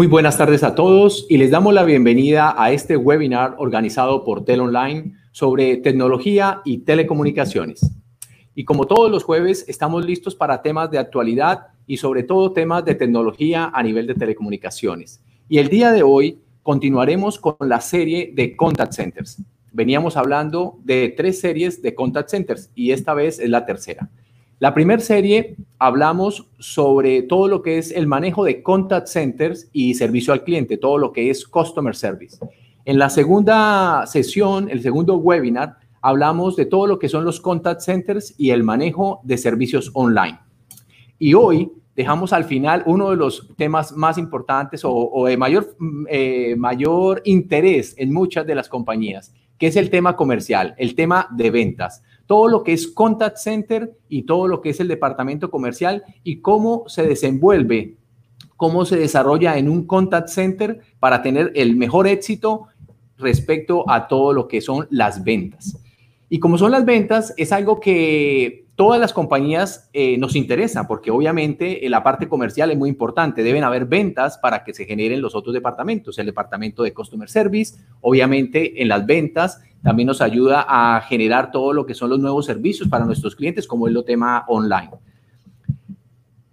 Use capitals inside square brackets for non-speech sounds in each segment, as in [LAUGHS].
Muy buenas tardes a todos y les damos la bienvenida a este webinar organizado por Tel Online sobre tecnología y telecomunicaciones. Y como todos los jueves, estamos listos para temas de actualidad y sobre todo temas de tecnología a nivel de telecomunicaciones. Y el día de hoy continuaremos con la serie de contact centers. Veníamos hablando de tres series de contact centers y esta vez es la tercera. La primera serie hablamos sobre todo lo que es el manejo de contact centers y servicio al cliente, todo lo que es customer service. En la segunda sesión, el segundo webinar, hablamos de todo lo que son los contact centers y el manejo de servicios online. Y hoy dejamos al final uno de los temas más importantes o, de mayor, eh, mayor interés en muchas de las compañías, que es el tema comercial, el tema de ventas todo lo que es contact center y todo lo que es el departamento comercial y cómo se desenvuelve, cómo se desarrolla en un contact center para tener el mejor éxito respecto a todo lo que son las ventas. Y como son las ventas, es algo que todas las compañías eh, nos interesa, porque obviamente eh, la parte comercial es muy importante. Deben haber ventas para que se generen los otros departamentos, el departamento de Customer Service, obviamente en las ventas también nos ayuda a generar todo lo que son los nuevos servicios para nuestros clientes, como es lo tema online.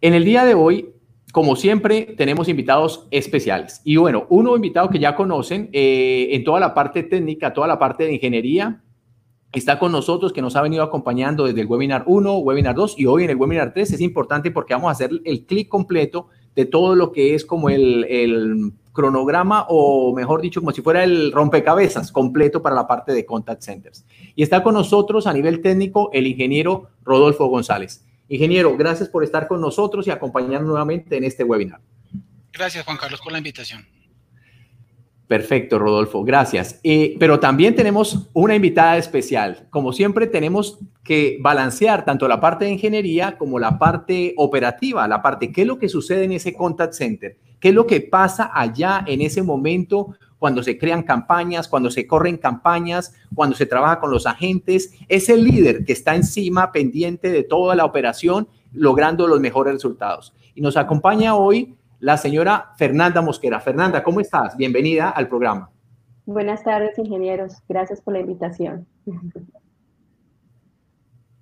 En el día de hoy, como siempre, tenemos invitados especiales. Y bueno, uno invitado que ya conocen eh, en toda la parte técnica, toda la parte de ingeniería, está con nosotros, que nos ha venido acompañando desde el webinar 1, webinar 2 y hoy en el webinar 3. Es importante porque vamos a hacer el clic completo de todo lo que es como el, el cronograma o mejor dicho, como si fuera el rompecabezas completo para la parte de contact centers. Y está con nosotros a nivel técnico el ingeniero Rodolfo González. Ingeniero, gracias por estar con nosotros y acompañarnos nuevamente en este webinar. Gracias, Juan Carlos, por la invitación. Perfecto, Rodolfo, gracias. Eh, pero también tenemos una invitada especial. Como siempre, tenemos que balancear tanto la parte de ingeniería como la parte operativa, la parte, ¿qué es lo que sucede en ese contact center? ¿Qué es lo que pasa allá en ese momento cuando se crean campañas, cuando se corren campañas, cuando se trabaja con los agentes? Es el líder que está encima, pendiente de toda la operación, logrando los mejores resultados. Y nos acompaña hoy la señora Fernanda Mosquera. Fernanda, ¿cómo estás? Bienvenida al programa. Buenas tardes, ingenieros. Gracias por la invitación. [LAUGHS]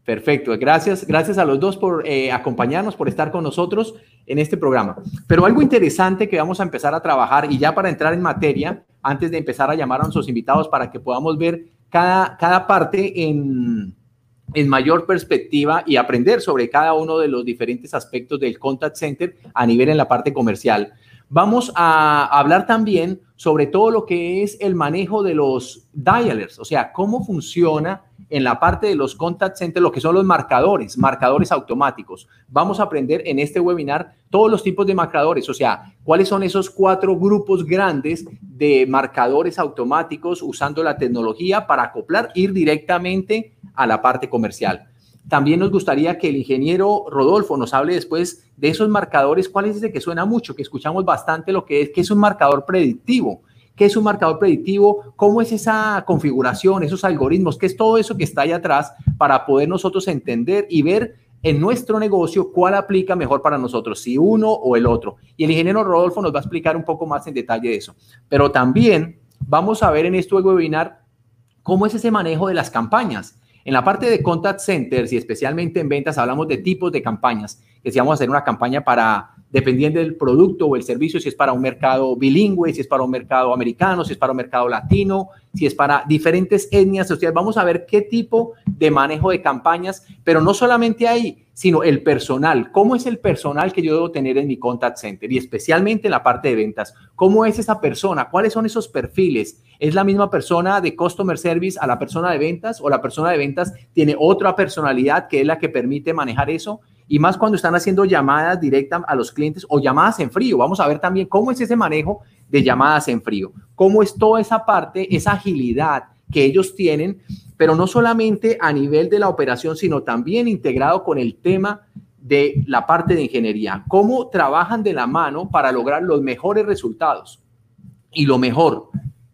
Perfecto, gracias, gracias a los dos por eh, acompañarnos, por estar con nosotros en este programa. Pero algo interesante que vamos a empezar a trabajar y ya para entrar en materia, antes de empezar a llamar a nuestros invitados para que podamos ver cada, cada parte en, en mayor perspectiva y aprender sobre cada uno de los diferentes aspectos del contact center a nivel en la parte comercial. Vamos a hablar también sobre todo lo que es el manejo de los dialers, o sea, cómo funciona en la parte de los contact centers lo que son los marcadores, marcadores automáticos. Vamos a aprender en este webinar todos los tipos de marcadores, o sea, cuáles son esos cuatro grupos grandes de marcadores automáticos usando la tecnología para acoplar, ir directamente a la parte comercial. También nos gustaría que el ingeniero Rodolfo nos hable después de esos marcadores, cuál es ese que suena mucho, que escuchamos bastante lo que es, que es un marcador predictivo. ¿Qué es un marcador predictivo? ¿Cómo es esa configuración, esos algoritmos? ¿Qué es todo eso que está ahí atrás para poder nosotros entender y ver en nuestro negocio cuál aplica mejor para nosotros, si uno o el otro? Y el ingeniero Rodolfo nos va a explicar un poco más en detalle de eso. Pero también vamos a ver en este webinar cómo es ese manejo de las campañas. En la parte de contact centers y especialmente en ventas hablamos de tipos de campañas, que si hacer una campaña para, dependiendo del producto o el servicio, si es para un mercado bilingüe, si es para un mercado americano, si es para un mercado latino, si es para diferentes etnias sociales. Vamos a ver qué tipo de manejo de campañas, pero no solamente ahí, sino el personal. ¿Cómo es el personal que yo debo tener en mi contact center? Y especialmente en la parte de ventas. ¿Cómo es esa persona? ¿Cuáles son esos perfiles? ¿Es la misma persona de customer service a la persona de ventas o la persona de ventas tiene otra personalidad que es la que permite manejar eso? Y más cuando están haciendo llamadas directas a los clientes o llamadas en frío. Vamos a ver también cómo es ese manejo de llamadas en frío. Cómo es toda esa parte, esa agilidad que ellos tienen pero no solamente a nivel de la operación, sino también integrado con el tema de la parte de ingeniería. Cómo trabajan de la mano para lograr los mejores resultados. Y lo mejor,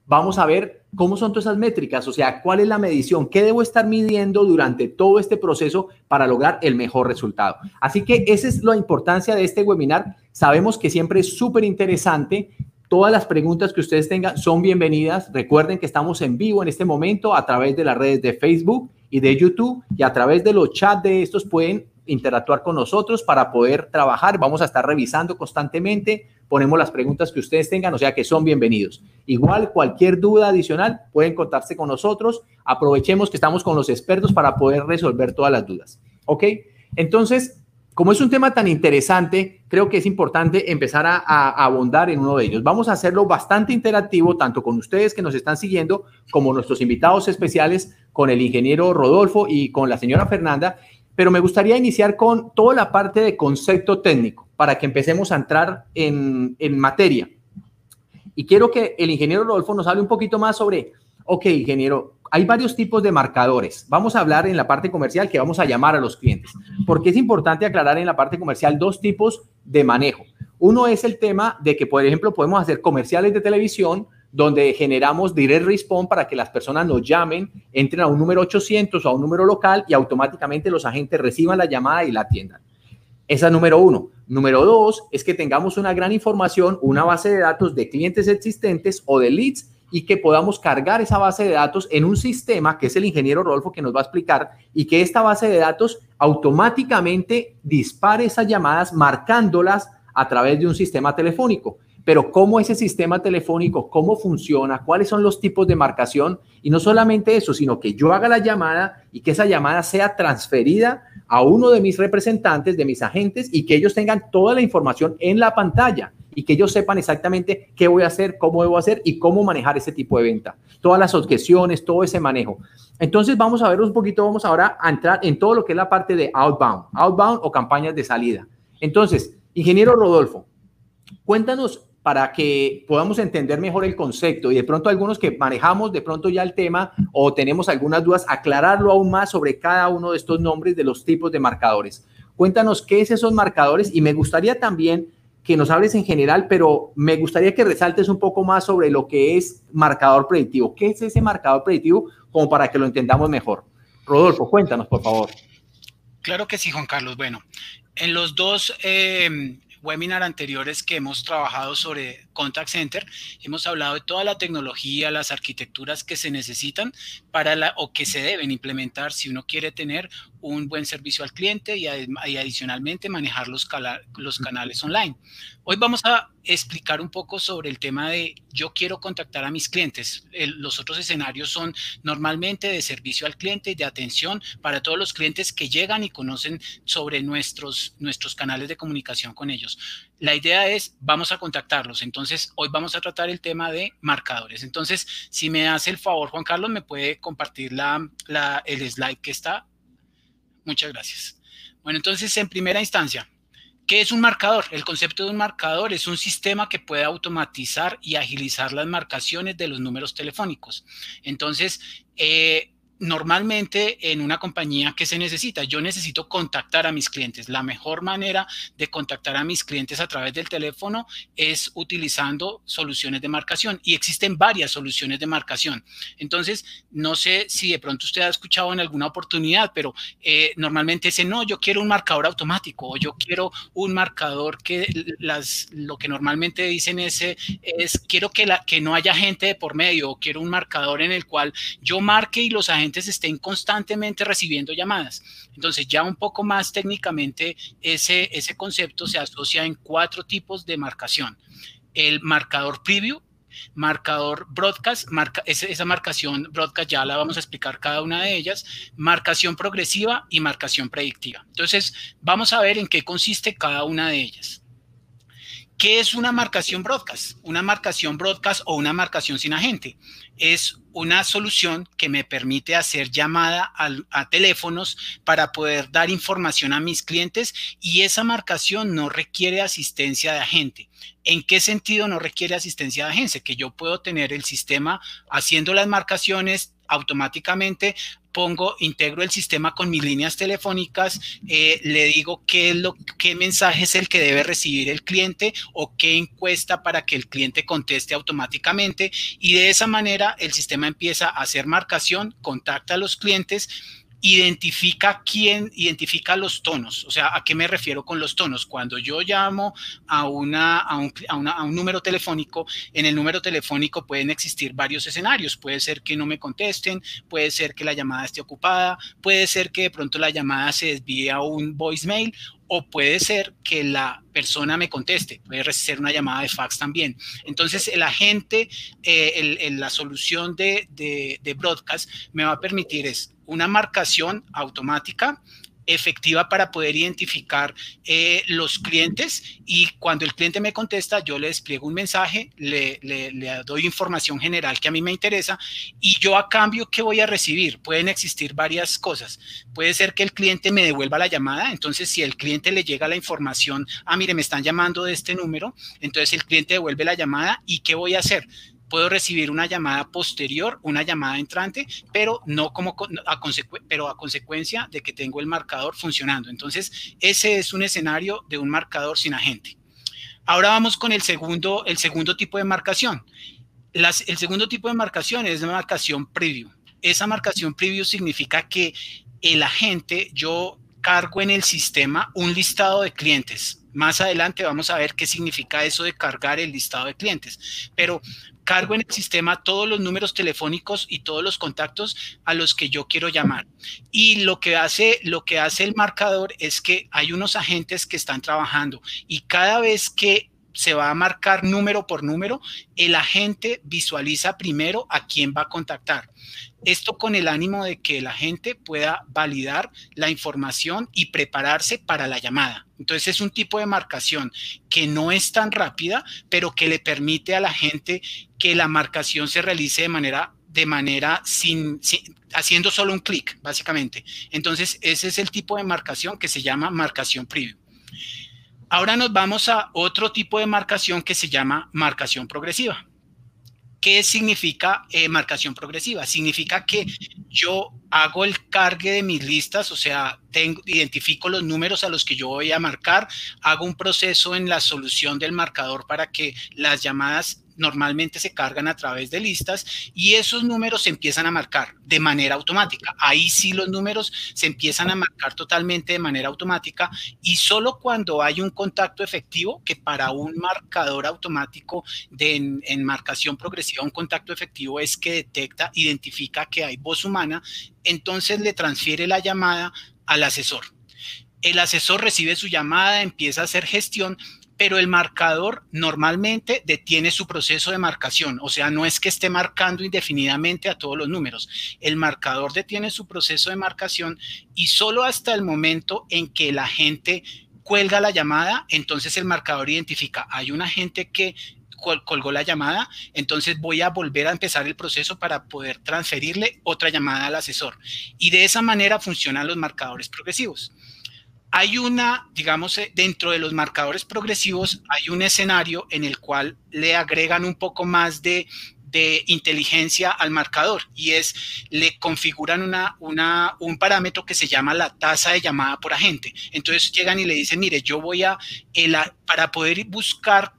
vamos a ver ¿cómo son todas esas métricas? O sea, ¿cuál es la medición? ¿Qué debo estar midiendo durante todo este proceso para lograr el mejor resultado? Así que esa es la importancia de este webinar. Sabemos que siempre es súper interesante. Todas las preguntas que ustedes tengan son bienvenidas. Recuerden que estamos en vivo en este momento a través de las redes de Facebook y de YouTube y a través de los chats de estos pueden interactuar con nosotros para poder trabajar. Vamos a estar revisando constantemente, ponemos las preguntas que ustedes tengan, o sea que son bienvenidos. Igual, cualquier duda adicional, pueden contarse con nosotros. Aprovechemos que estamos con los expertos para poder resolver todas las dudas. ¿Ok? Entonces, como es un tema tan interesante, creo que es importante empezar a, a, abundar en uno de ellos. Vamos a hacerlo bastante interactivo, tanto con ustedes que nos están siguiendo, como nuestros invitados especiales, con el ingeniero Rodolfo y con la señora Fernanda pero me gustaría iniciar con toda la parte de concepto técnico para que empecemos a entrar en, en materia. Y quiero que el ingeniero Rodolfo nos hable un poquito más sobre, ok, ingeniero, hay varios tipos de marcadores. Vamos a hablar en la parte comercial que vamos a llamar a los clientes, porque es importante aclarar en la parte comercial dos tipos de manejo. Uno es el tema de que, por ejemplo, podemos hacer comerciales de televisión donde generamos direct response para que las personas nos llamen, entren a un número 800 o a un número local y automáticamente los agentes reciban la llamada y la atiendan. Esa es número uno. Número dos es que tengamos una gran información, una base de datos de clientes existentes o de leads y que podamos cargar esa base de datos en un sistema que es el ingeniero Rolfo que nos va a explicar y que esta base de datos automáticamente dispare esas llamadas marcándolas a través de un sistema telefónico. Pero cómo ese sistema telefónico, cómo funciona, cuáles son los tipos de marcación y no solamente eso, sino que yo haga la llamada y que esa llamada sea transferida a uno de mis representantes, de mis agentes y que ellos tengan toda la información en la pantalla y que ellos sepan exactamente qué voy a hacer, cómo debo hacer y cómo manejar ese tipo de venta. Todas las objeciones, todo ese manejo. Entonces vamos a ver un poquito, vamos ahora a entrar en todo lo que es la parte de outbound, outbound o campañas de salida. Entonces, ingeniero Rodolfo, cuéntanos para que podamos entender mejor el concepto y de pronto algunos que manejamos de pronto ya el tema o tenemos algunas dudas, aclararlo aún más sobre cada uno de estos nombres de los tipos de marcadores. Cuéntanos qué es esos marcadores y me gustaría también que nos hables en general, pero me gustaría que resaltes un poco más sobre lo que es marcador predictivo. ¿Qué es ese marcador predictivo? Como para que lo entendamos mejor. Rodolfo, cuéntanos, por favor. Claro que sí, Juan Carlos. Bueno, en los dos eh, webinar anteriores que hemos trabajado sobre Contact Center, hemos hablado de toda la tecnología, las arquitecturas que se necesitan para la o que se deben implementar si uno quiere tener un buen servicio al cliente y, adicionalmente manejar los, los canales online. Hoy vamos a explicar un poco sobre el tema de yo quiero contactar a mis clientes. los otros escenarios son normalmente de servicio al cliente y de atención para todos los clientes que llegan y conocen sobre nuestros, nuestros canales de comunicación con ellos. La idea es, vamos a contactarlos. Entonces, hoy vamos a tratar el tema de marcadores. Entonces, si me hace el favor, Juan Carlos, me puede compartir la, el slide que está. Muchas gracias. Bueno, entonces, en primera instancia, ¿Qué es un marcador? El concepto de un marcador es un sistema que puede automatizar y agilizar las marcaciones de los números telefónicos. Entonces, eh, normalmente en una compañía que se necesita, yo necesito contactar a mis clientes. La mejor manera de contactar a mis clientes a través del teléfono es utilizando soluciones de marcación y existen varias soluciones de marcación. Entonces, no sé si de pronto usted ha escuchado en alguna oportunidad, pero eh, normalmente dice, no, yo quiero un marcador automático o yo quiero un marcador que las, lo que normalmente dicen es, quiero que, la, que no haya gente de por medio o quiero un marcador en el cual yo marque y los agentes estén constantemente recibiendo llamadas. Entonces, ya un poco más técnicamente, ese, ese concepto se asocia en cuatro tipos de marcación. El marcador preview, marcador broadcast, esa marcación broadcast ya la vamos a explicar cada una de ellas, marcación progresiva y marcación predictiva. Entonces, vamos a ver en qué consiste cada una de ellas. ¿Qué es una marcación broadcast? Una marcación broadcast o una marcación sin agente es una solución que me permite hacer llamada a, teléfonos para poder dar información a mis clientes y esa marcación no requiere asistencia de agente. ¿En qué sentido no requiere asistencia de agencia? Que yo puedo tener el sistema haciendo las marcaciones automáticamente pongo, integro el sistema con mis líneas telefónicas, eh, le digo lo, qué mensaje es el que debe recibir el cliente o qué encuesta para que el cliente conteste automáticamente. Y de esa manera el sistema empieza a hacer marcación, contacta a los clientes identifica quién, identifica los tonos. O sea, ¿a qué me refiero con los tonos? Cuando yo llamo a, una, a, un, a, un número telefónico, en el número telefónico pueden existir varios escenarios. Puede ser que no me contesten, puede ser que la llamada esté ocupada, puede ser que de pronto la llamada se desvíe a un voicemail o puede ser que la persona me conteste, puede ser una llamada de fax también. Entonces, el agente, eh, la solución de, de, de broadcast me va a permitir es una marcación automática efectiva para poder identificar eh, los clientes y cuando el cliente me contesta, yo le despliego un mensaje, le, doy información general que a mí me interesa y yo a cambio, ¿qué voy a recibir? Pueden existir varias cosas. Puede ser que el cliente me devuelva la llamada, entonces si el cliente le llega la información, ah, mire, me están llamando de este número, entonces el cliente devuelve la llamada y ¿qué voy a hacer? Puedo recibir una llamada posterior, una llamada entrante, pero no como a, pero a consecuencia de que tengo el marcador funcionando. Entonces, ese es un escenario de un marcador sin agente. Ahora vamos con el segundo, el segundo tipo de marcación. el segundo tipo de marcación es la marcación preview. Esa marcación preview significa que el agente, yo cargo en el sistema un listado de clientes. Más adelante vamos a ver qué significa eso de cargar el listado de clientes. Pero cargo en el sistema todos los números telefónicos y todos los contactos a los que yo quiero llamar. Y lo que hace, lo que hace el marcador es que hay unos agentes que están trabajando y cada vez que se va a marcar número por número, el agente visualiza primero a quién va a contactar. Esto con el ánimo de que el agente pueda validar la información y prepararse para la llamada. Entonces es un tipo de marcación que no es tan rápida, pero que le permite a la gente que la marcación se realice de manera de manera sin, haciendo solo un clic, básicamente. Entonces, ese es el tipo de marcación que se llama marcación preview. Ahora nos vamos a otro tipo de marcación que se llama marcación progresiva. ¿Qué significa eh, marcación progresiva? Significa que yo hago el cargue de mis listas, o sea, tengo, identifico los números a los que yo voy a marcar, hago un proceso en la solución del marcador para que las llamadas normalmente se cargan a través de listas y esos números se empiezan a marcar de manera automática. Ahí sí los números se empiezan a marcar totalmente de manera automática y solo cuando hay un contacto efectivo, que para un marcador automático de en, marcación progresiva, un contacto efectivo es que detecta, identifica que hay voz humana, entonces le transfiere la llamada al asesor. El asesor recibe su llamada, empieza a hacer gestión pero el marcador normalmente detiene su proceso de marcación, o sea, no es que esté marcando indefinidamente a todos los números, el marcador detiene su proceso de marcación y solo hasta el momento en que la gente cuelga la llamada, entonces el marcador identifica, hay una gente que colgó la llamada, entonces voy a volver a empezar el proceso para poder transferirle otra llamada al asesor. Y de esa manera funcionan los marcadores progresivos hay una, digamos, eh, dentro de los marcadores progresivos, hay un escenario en el cual le agregan un poco más de, inteligencia al marcador y es, le configuran una, un parámetro que se llama la tasa de llamada por agente. Entonces llegan y le dicen, mire, yo voy a, para poder buscar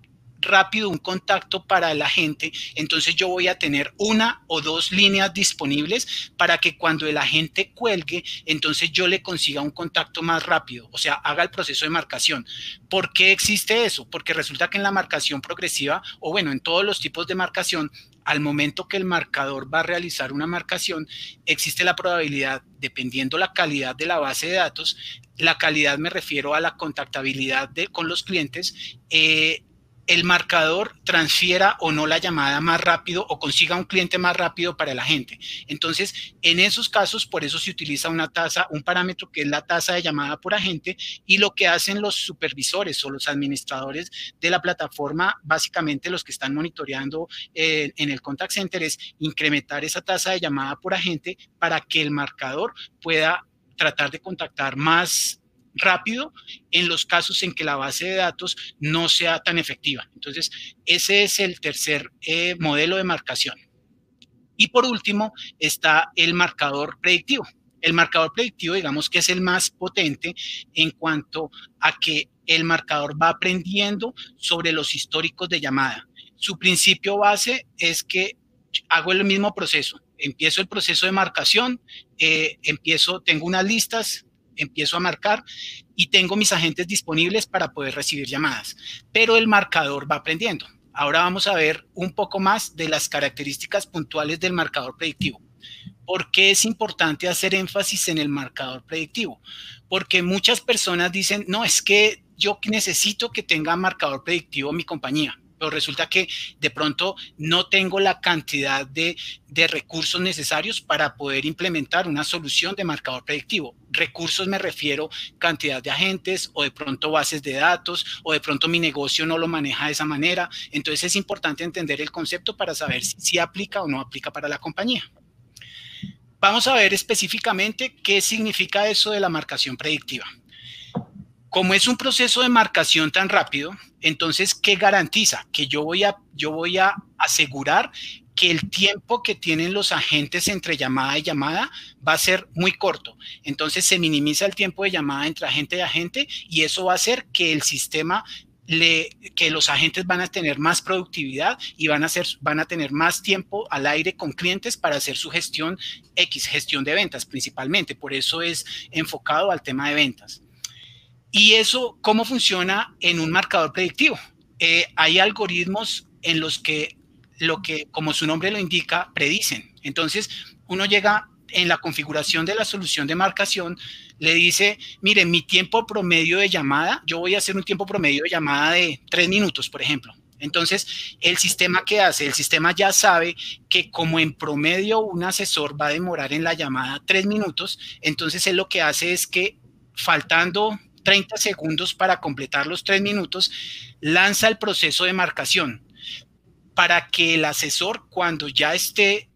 rápido un contacto para la gente, entonces yo voy a tener una o dos líneas disponibles para que cuando el agente cuelgue, entonces yo le consiga un contacto más rápido, o sea, haga el proceso de marcación. ¿Por qué existe eso? Porque resulta que en la marcación progresiva, o bueno, en todos los tipos de marcación, al momento que el marcador va a realizar una marcación, existe la probabilidad, dependiendo la calidad de la base de datos, la calidad me refiero a la contactabilidad de, con los clientes, eh, el marcador transfiera o no la llamada más rápido o consiga un cliente más rápido para la gente. Entonces, en esos casos, por eso se utiliza una tasa, un parámetro que es la tasa de llamada por agente y lo que hacen los supervisores o los administradores de la plataforma, básicamente los que están monitoreando eh, en el contact center es incrementar esa tasa de llamada por agente para que el marcador pueda tratar de contactar más rápido en los casos en que la base de datos no sea tan efectiva. Entonces, ese es el tercer eh, modelo de marcación. Y por último está el marcador predictivo. El marcador predictivo, digamos que es el más potente en cuanto a que el marcador va aprendiendo sobre los históricos de llamada. Su principio base es que hago el mismo proceso. Empiezo el proceso de marcación, eh, empiezo, tengo unas listas, empiezo a marcar y tengo mis agentes disponibles para poder recibir llamadas, pero el marcador va aprendiendo. Ahora vamos a ver un poco más de las características puntuales del marcador predictivo. ¿Por qué es importante hacer énfasis en el marcador predictivo? Porque muchas personas dicen, no, es que yo necesito que tenga marcador predictivo mi compañía pero resulta que de pronto no tengo la cantidad de, recursos necesarios para poder implementar una solución de marcador predictivo. Recursos me refiero cantidad de agentes o de pronto bases de datos o de pronto mi negocio no lo maneja de esa manera. Entonces es importante entender el concepto para saber si, si aplica o no aplica para la compañía. Vamos a ver específicamente qué significa eso de la marcación predictiva. Como es un proceso de marcación tan rápido, entonces, ¿qué garantiza? Que yo voy a, yo voy a asegurar que el tiempo que tienen los agentes entre llamada y llamada va a ser muy corto. Entonces se minimiza el tiempo de llamada entre agente y agente y eso va a hacer que el sistema le, que los agentes van a tener más productividad y van a, hacer, van a tener más tiempo al aire con clientes para hacer su gestión X, gestión de ventas principalmente. Por eso es enfocado al tema de ventas. ¿Y eso cómo funciona en un marcador predictivo? Eh, hay algoritmos en los que lo que, como su nombre lo indica, predicen. Entonces, uno llega en la configuración de la solución de marcación, le dice, mire, mi tiempo promedio de llamada, yo voy a hacer un tiempo promedio de llamada de tres minutos, por ejemplo. Entonces, el sistema que hace, el sistema ya sabe que como en promedio un asesor va a demorar en la llamada tres minutos, entonces él lo que hace es que faltando 30 segundos para completar los 3 minutos, lanza el proceso de marcación para que el asesor cuando ya esté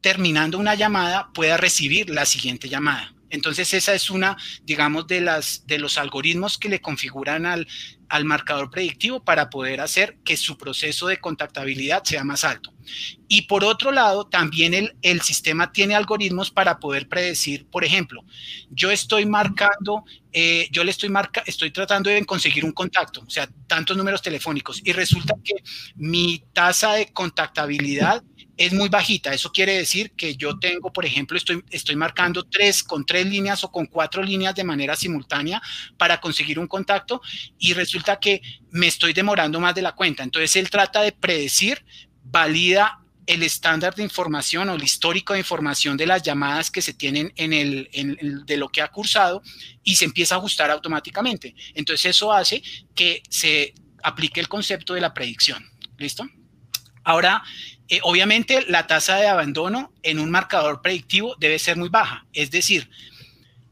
terminando una llamada pueda recibir la siguiente llamada. Entonces esa es una, digamos, de, las, de los algoritmos que le configuran al, al marcador predictivo para poder hacer que su proceso de contactabilidad sea más alto. Y por otro lado, también el, el sistema tiene algoritmos para poder predecir, por ejemplo, yo estoy marcando, eh, yo le estoy marca, estoy tratando de conseguir un contacto, o sea, tantos números telefónicos, y resulta que mi tasa de contactabilidad es muy bajita. Eso quiere decir que yo tengo, por ejemplo, estoy, estoy marcando tres con tres líneas o con cuatro líneas de manera simultánea para conseguir un contacto y resulta que me estoy demorando más de la cuenta. Entonces él trata de predecir, valida el estándar de información o el histórico de información de las llamadas que se tienen en el, de lo que ha cursado y se empieza a ajustar automáticamente. Entonces eso hace que se aplique el concepto de la predicción. ¿Listo? Ahora, eh, obviamente la tasa de abandono en un marcador predictivo debe ser muy baja. Es decir,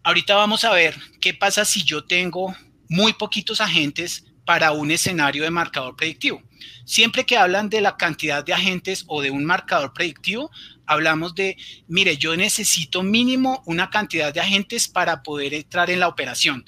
ahorita vamos a ver qué pasa si yo tengo muy poquitos agentes para un escenario de marcador predictivo. Siempre que hablan de la cantidad de agentes o de un marcador predictivo, hablamos de, mire, yo necesito mínimo una cantidad de agentes para poder entrar en la operación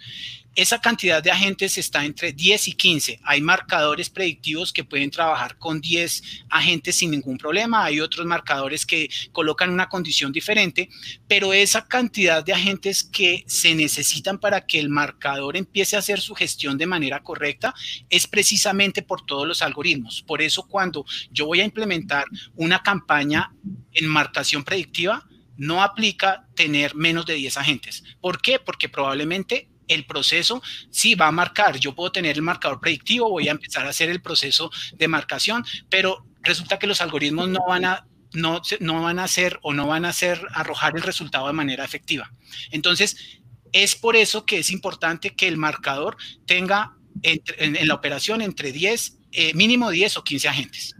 esa cantidad de agentes está entre 10 y 15. Hay marcadores predictivos que pueden trabajar con 10 agentes sin ningún problema. Hay otros marcadores que colocan una condición diferente, pero esa cantidad de agentes que se necesitan para que el marcador empiece a hacer su gestión de manera correcta es precisamente por todos los algoritmos. Por eso cuando yo voy a implementar una campaña en marcación predictiva, no aplica tener menos de 10 agentes. ¿Por qué? Porque probablemente el proceso sí va a marcar. Yo puedo tener el marcador predictivo, voy a empezar a hacer el proceso de marcación, pero resulta que los algoritmos no van a no, no van a hacer o no van a hacer arrojar el resultado de manera efectiva. Entonces, es por eso que es importante que el marcador tenga en, la operación entre 10, eh, mínimo 10 o 15 agentes.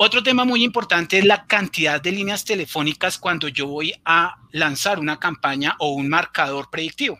Otro tema muy importante es la cantidad de líneas telefónicas cuando yo voy a lanzar una campaña o un marcador predictivo.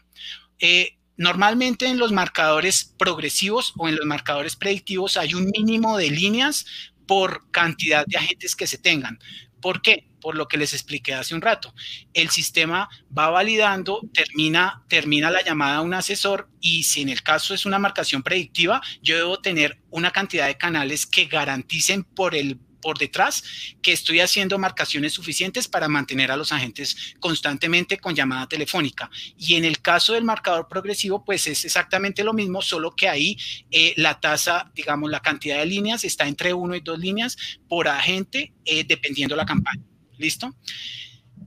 Eh, normalmente en los marcadores progresivos o en los marcadores predictivos hay un mínimo de líneas por cantidad de agentes que se tengan. ¿Por qué? Por lo que les expliqué hace un rato. El sistema va validando, termina, termina la llamada a un asesor y si en el caso es una marcación predictiva, yo debo tener una cantidad de canales que garanticen por el por detrás que estoy haciendo marcaciones suficientes para mantener a los agentes constantemente con llamada telefónica. Y en el caso del marcador progresivo, pues es exactamente lo mismo, solo que ahí eh, la tasa, digamos, la cantidad de líneas está entre uno y dos líneas por agente, eh, dependiendo la campaña. ¿Listo?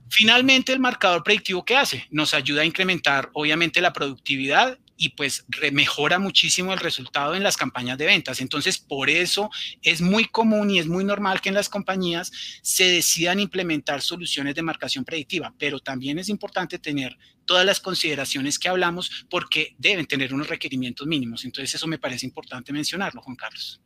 Finalmente, el marcador predictivo, ¿qué hace? Nos ayuda a incrementar, obviamente, la productividad y pues mejora muchísimo el resultado en las campañas de ventas. Entonces, por eso es muy común y es muy normal que en las compañías se decidan implementar soluciones de marcación predictiva, pero también es importante tener todas las consideraciones que hablamos porque deben tener unos requerimientos mínimos. Entonces, eso me parece importante mencionarlo, Juan Carlos.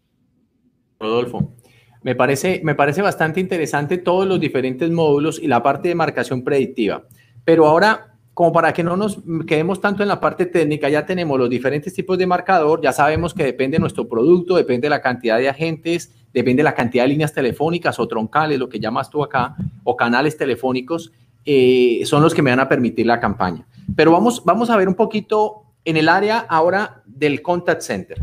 Rodolfo. Me parece, me parece bastante interesante todos los diferentes módulos y la parte de marcación predictiva. Pero ahora como para que no nos quedemos tanto en la parte técnica, ya tenemos los diferentes tipos de marcador, ya sabemos que depende de nuestro producto, depende de la cantidad de agentes, depende de la cantidad de líneas telefónicas o troncales, lo que llamas tú acá, o canales telefónicos, eh, son los que me van a permitir la campaña. Pero vamos, vamos a ver un poquito en el área ahora del contact center.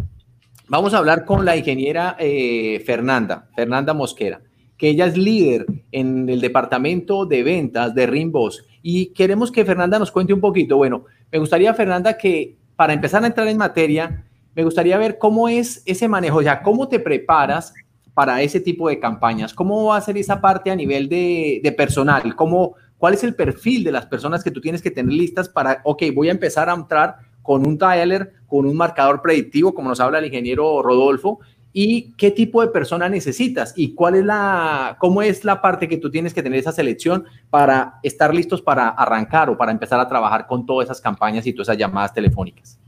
Vamos a hablar con la ingeniera eh, Fernanda, Fernanda Mosquera, que ella es líder en el departamento de ventas de Rimbos y queremos que Fernanda nos cuente un poquito. Bueno, me gustaría, Fernanda, que para empezar a entrar en materia, me gustaría ver cómo es ese manejo, ya cómo te preparas para ese tipo de campañas, cómo va a ser esa parte a nivel de, personal, cómo, cuál es el perfil de las personas que tú tienes que tener listas para, ok, voy a empezar a entrar con un dialer, con un marcador predictivo, como nos habla el ingeniero Rodolfo, y qué tipo de persona necesitas y cuál es la, cómo es la parte que tú tienes que tener esa selección para estar listos para arrancar o para empezar a trabajar con todas esas campañas y todas esas llamadas telefónicas.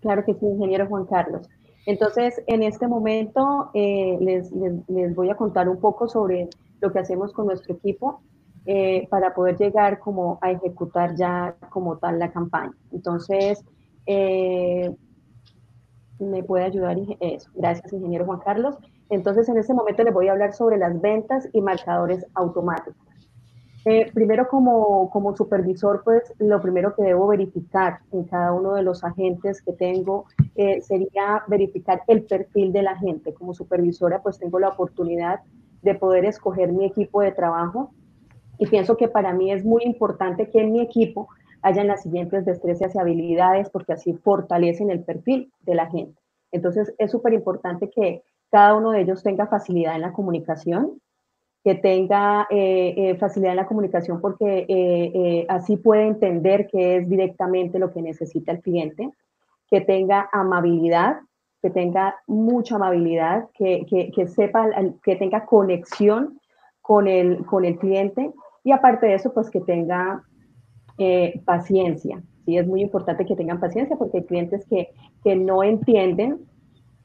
Claro que sí, ingeniero Juan Carlos. Entonces, en este momento eh, les, les, voy a contar un poco sobre lo que hacemos con nuestro equipo eh, para poder llegar como a ejecutar ya como tal la campaña. Entonces, eh, me puede ayudar eso. Gracias, ingeniero Juan Carlos. Entonces, en este momento les voy a hablar sobre las ventas y marcadores automáticos. Eh, primero, como, como supervisor, pues lo primero que debo verificar en cada uno de los agentes que tengo eh, sería verificar el perfil de la gente. Como supervisora, pues tengo la oportunidad de poder escoger mi equipo de trabajo y pienso que para mí es muy importante que en mi equipo hayan las siguientes destrezas y habilidades porque así fortalecen el perfil de la gente. Entonces, es súper importante que cada uno de ellos tenga facilidad en la comunicación, que tenga eh, eh, facilidad en la comunicación porque eh, así puede entender qué es directamente lo que necesita el cliente, que tenga amabilidad, que tenga mucha amabilidad, que, que, sepa, que tenga conexión con el, con el cliente y aparte de eso, pues que tenga eh, paciencia. Sí, es muy importante que tengan paciencia porque hay clientes que, que no entienden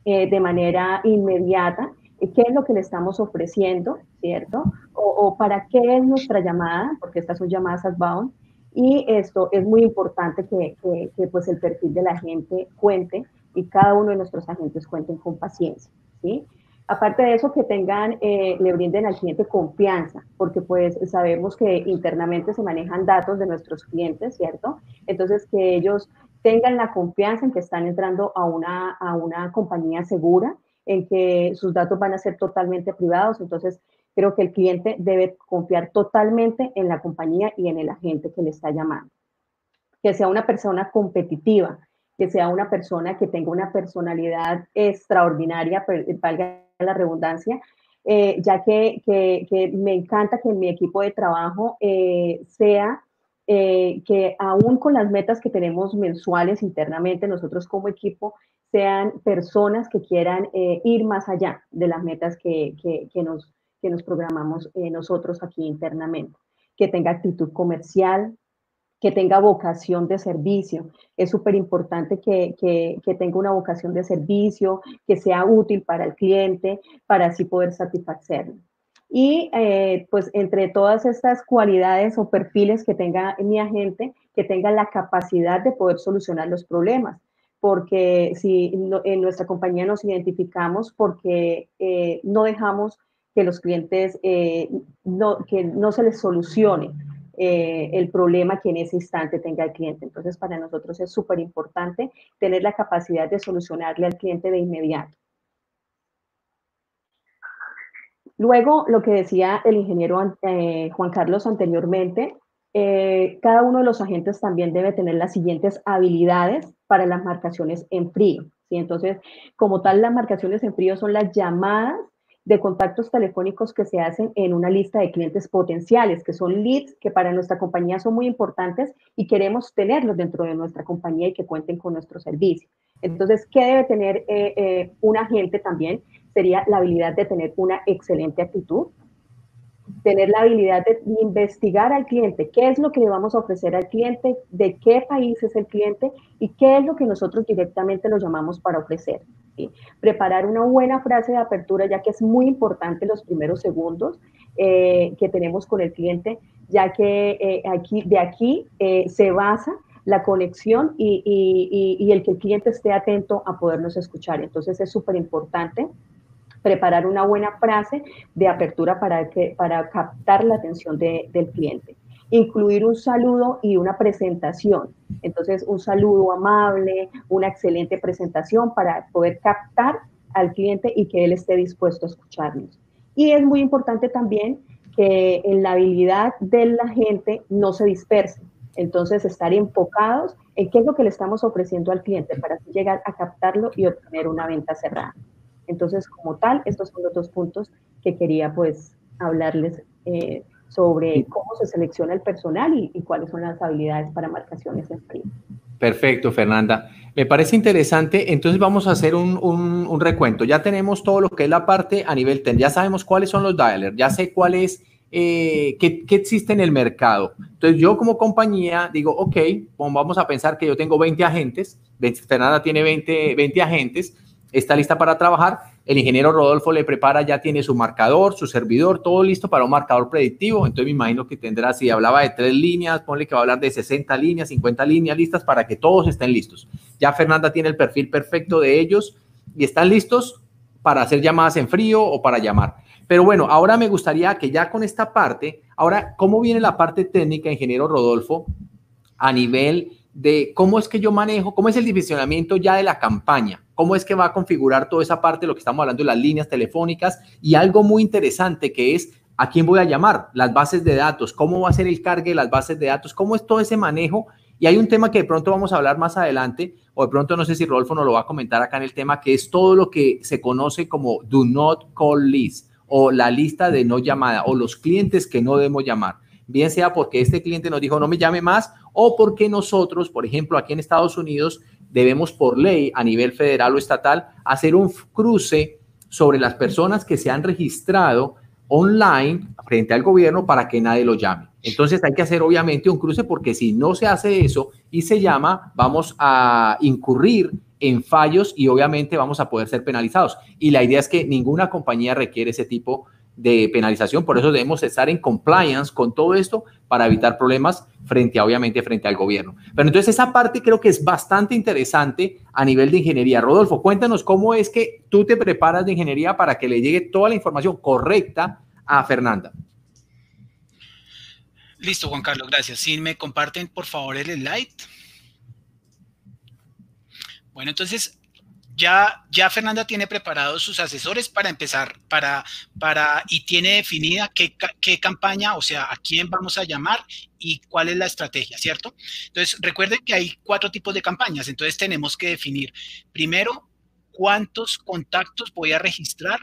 eh, de manera inmediata qué es lo que le estamos ofreciendo, ¿cierto? O, para qué es nuestra llamada, porque estas son llamadas outbound. Y esto es muy importante que, que, que, pues el perfil de la gente cuente y cada uno de nuestros agentes cuenten con paciencia, ¿sí? Aparte de eso, que tengan, eh, le brinden al cliente confianza, porque pues sabemos que internamente se manejan datos de nuestros clientes, ¿cierto? Entonces, que ellos tengan la confianza en que están entrando a una, a una compañía segura, en que sus datos van a ser totalmente privados. Entonces, creo que el cliente debe confiar totalmente en la compañía y en el agente que le está llamando. Que sea una persona competitiva, que sea una persona que tenga una personalidad extraordinaria, valga la redundancia, eh, ya que, me encanta que mi equipo de trabajo eh, sea eh, que aún con las metas que tenemos mensuales internamente, nosotros como equipo, sean personas que quieran ir más allá de las metas que, nos, que nos programamos nosotros aquí internamente, que tenga actitud comercial, que tenga vocación de servicio. Es súper importante que, tenga una vocación de servicio, que sea útil para el cliente, para así poder satisfacerlo. Y eh, pues entre todas estas cualidades o perfiles que tenga mi agente, que tenga la capacidad de poder solucionar los problemas. Porque si en nuestra compañía nos identificamos porque eh, no dejamos que los clientes, eh, no, que no se les solucione eh, el problema que en ese instante tenga el cliente. Entonces, para nosotros es súper importante tener la capacidad de solucionarle al cliente de inmediato. Luego, lo que decía el ingeniero eh, Juan Carlos anteriormente, eh, cada uno de los agentes también debe tener las siguientes habilidades para las marcaciones en frío. ¿sí? Entonces, como tal, las marcaciones en frío son las llamadas de contactos telefónicos que se hacen en una lista de clientes potenciales, que son leads que para nuestra compañía son muy importantes y queremos tenerlos dentro de nuestra compañía y que cuenten con nuestro servicio. Entonces, ¿qué debe tener eh, eh, un agente también? Sería la habilidad de tener una excelente actitud, tener la habilidad de investigar al cliente, qué es lo que le vamos a ofrecer al cliente, de qué país es el cliente y qué es lo que nosotros directamente lo llamamos para ofrecer. Preparar una buena frase de apertura, ya que es muy importante los primeros segundos eh, que tenemos con el cliente, ya que eh, aquí, de aquí eh, se basa la conexión y, el que el cliente esté atento a podernos escuchar. Entonces es súper importante preparar una buena frase de apertura para, que, para captar la atención del cliente incluir un saludo y una presentación. Entonces, un saludo amable, una excelente presentación para poder captar al cliente y que él esté dispuesto a escucharnos. Y es muy importante también que en la habilidad de la gente no se disperse. Entonces, estar enfocados en qué es lo que le estamos ofreciendo al cliente para llegar a captarlo y obtener una venta cerrada. Entonces, como tal, estos son los dos puntos que quería pues hablarles eh, sobre cómo se selecciona el personal y, cuáles son las habilidades para marcaciones en frío. Perfecto, Fernanda. Me parece interesante. Entonces vamos a hacer un, un, recuento. Ya tenemos todo lo que es la parte a nivel TEN. Ya sabemos cuáles son los dialers. Ya sé cuál es, eh, qué, qué, existe en el mercado. Entonces yo como compañía digo, ok, vamos a pensar que yo tengo 20 agentes. Fernanda tiene 20, 20 agentes. Está lista para trabajar el ingeniero Rodolfo le prepara, ya tiene su marcador, su servidor, todo listo para un marcador predictivo. Entonces me imagino que tendrá, si hablaba de tres líneas, ponle que va a hablar de 60 líneas, 50 líneas listas para que todos estén listos. Ya Fernanda tiene el perfil perfecto de ellos y están listos para hacer llamadas en frío o para llamar. Pero bueno, ahora me gustaría que ya con esta parte, ahora, ¿cómo viene la parte técnica, ingeniero Rodolfo, a nivel de cómo es que yo manejo, cómo es el divisionamiento ya de la campaña? Cómo es que va a configurar toda esa parte, lo que estamos hablando de las líneas telefónicas y algo muy interesante que es a quién voy a llamar, las bases de datos, cómo va a ser el cargue de las bases de datos, cómo es todo ese manejo. Y hay un tema que de pronto vamos a hablar más adelante, o de pronto no sé si Rodolfo nos lo va a comentar acá en el tema, que es todo lo que se conoce como do not call list o la lista de no llamada o los clientes que no debemos llamar. Bien sea porque este cliente nos dijo no me llame más o porque nosotros, por ejemplo, aquí en Estados Unidos, debemos por ley a nivel federal o estatal hacer un cruce sobre las personas que se han registrado online frente al gobierno para que nadie lo llame. Entonces hay que hacer obviamente un cruce porque si no se hace eso y se llama, vamos a incurrir en fallos y obviamente vamos a poder ser penalizados. Y la idea es que ninguna compañía requiere ese tipo de penalización, por eso debemos estar en compliance con todo esto para evitar problemas frente a, obviamente, frente al gobierno. Pero entonces esa parte creo que es bastante interesante a nivel de ingeniería. Rodolfo, cuéntanos cómo es que tú te preparas de ingeniería para que le llegue toda la información correcta a Fernanda. Listo, Juan Carlos, gracias. Si me comparten, por favor, el slide. Bueno, entonces ya, ya Fernanda tiene preparados sus asesores para empezar, para, para, y tiene definida qué, qué, campaña, o sea, a quién vamos a llamar y cuál es la estrategia, ¿cierto? Entonces, recuerden que hay cuatro tipos de campañas, entonces tenemos que definir primero cuántos contactos voy a registrar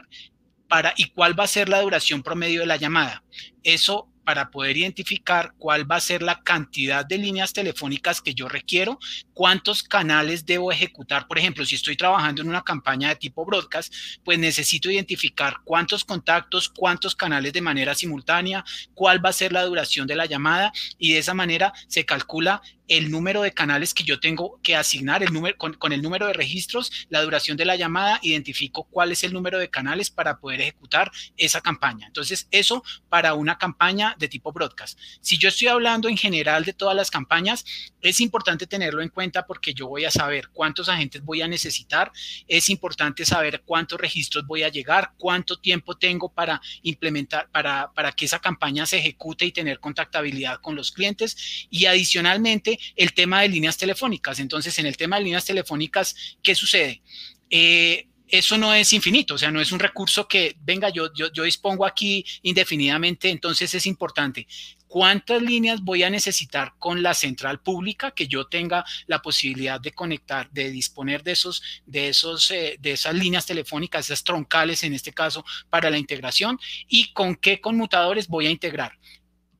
para y cuál va a ser la duración promedio de la llamada. Eso para poder identificar cuál va a ser la cantidad de líneas telefónicas que yo requiero, cuántos canales debo ejecutar. Por ejemplo, si estoy trabajando en una campaña de tipo broadcast, pues necesito identificar cuántos contactos, cuántos canales de manera simultánea, cuál va a ser la duración de la llamada y de esa manera se calcula el número de canales que yo tengo que asignar, el número, con, el número de registros, la duración de la llamada, identifico cuál es el número de canales para poder ejecutar esa campaña. Entonces, eso para una campaña de tipo broadcast. Si yo estoy hablando en general de todas las campañas, es importante tenerlo en cuenta porque yo voy a saber cuántos agentes voy a necesitar, es importante saber cuántos registros voy a llegar, cuánto tiempo tengo para implementar, para, para que esa campaña se ejecute y tener contactabilidad con los clientes y adicionalmente el tema de líneas telefónicas. Entonces, en el tema de líneas telefónicas, ¿qué sucede? Eh, eso no es infinito, o sea, no es un recurso que, venga, yo, yo, yo dispongo aquí indefinidamente, entonces es importante cuántas líneas voy a necesitar con la central pública que yo tenga la posibilidad de conectar, de disponer de esos, de esos, eh, de esas líneas telefónicas, esas troncales en este caso para la integración y con qué conmutadores voy a integrar.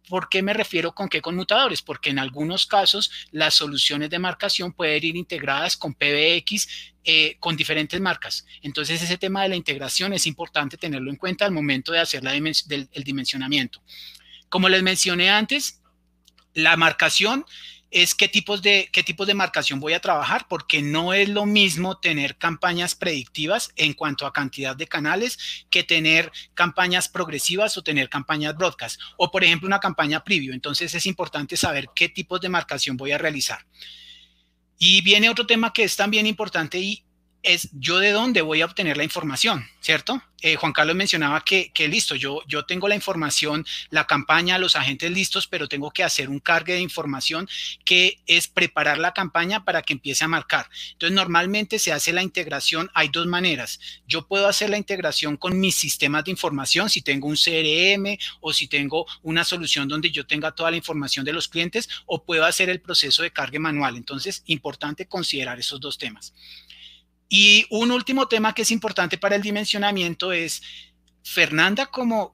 ¿Por qué me refiero con qué conmutadores? Porque en algunos casos las soluciones de marcación pueden ir integradas con PBX eh, con diferentes marcas. Entonces ese tema de la integración es importante tenerlo en cuenta al momento de hacer el dimensionamiento. Como les mencioné antes, la marcación es qué tipos, de, qué tipos de marcación voy a trabajar, porque no es lo mismo tener campañas predictivas en cuanto a cantidad de canales que tener campañas progresivas o tener campañas broadcast, o por ejemplo una campaña preview. Entonces es importante saber qué tipos de marcación voy a realizar. Y viene otro tema que es también importante y es yo de dónde voy a obtener la información, ¿cierto? Eh, Juan Carlos mencionaba que, listo, yo, yo tengo la información, la campaña, los agentes listos, pero tengo que hacer un cargue de información que es preparar la campaña para que empiece a marcar. Entonces, normalmente se hace la integración, hay dos maneras. Yo puedo hacer la integración con mis sistemas de información, si tengo un CRM o si tengo una solución donde yo tenga toda la información de los clientes, o puedo hacer el proceso de cargue manual. Entonces, importante considerar esos dos temas. Y un último tema que es importante para el dimensionamiento es Fernanda como,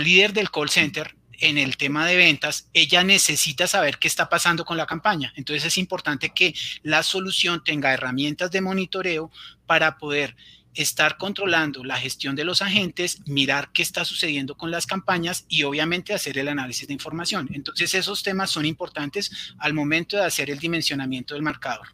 líder del call center en el tema de ventas, ella necesita saber qué está pasando con la campaña. Entonces es importante que la solución tenga herramientas de monitoreo para poder estar controlando la gestión de los agentes, mirar qué está sucediendo con las campañas y obviamente hacer el análisis de información. Entonces esos temas son importantes al momento de hacer el dimensionamiento del marcador.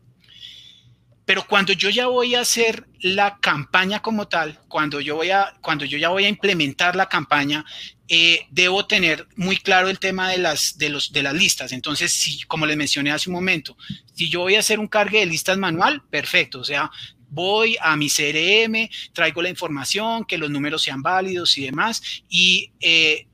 Pero cuando yo ya voy a hacer la campaña como tal, cuando yo, voy a, cuando yo ya voy a implementar la campaña, eh, debo tener muy claro el tema de las, de, los, de las listas. Entonces, si, como les mencioné hace un momento, si yo voy a hacer un cargue de listas manual, perfecto. O sea, voy a mi CRM, traigo la información, que los números sean válidos y demás, y eh,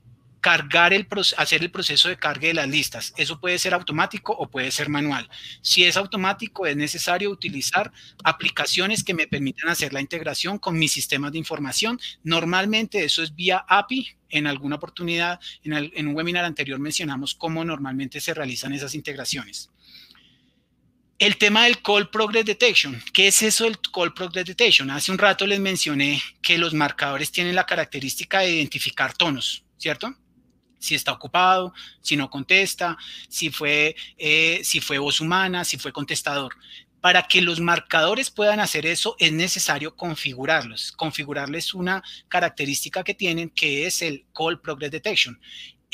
cargar el, hacer el proceso de carga de las listas. Eso puede ser automático o puede ser manual. Si es automático, es necesario utilizar aplicaciones que me permitan hacer la integración con mis sistemas de información. Normalmente eso es vía API. En alguna oportunidad, en, en un webinar anterior mencionamos cómo normalmente se realizan esas integraciones. El tema del Call Progress Detection. ¿Qué es eso del Call Progress Detection? Hace un rato les mencioné que los marcadores tienen la característica de identificar tonos, ¿cierto? Si está ocupado, si no contesta, si fue, eh, si fue voz humana, si fue contestador. Para que los marcadores puedan hacer eso es necesario configurarlos. Configurarles una característica que tienen que es el Call Progress Detection.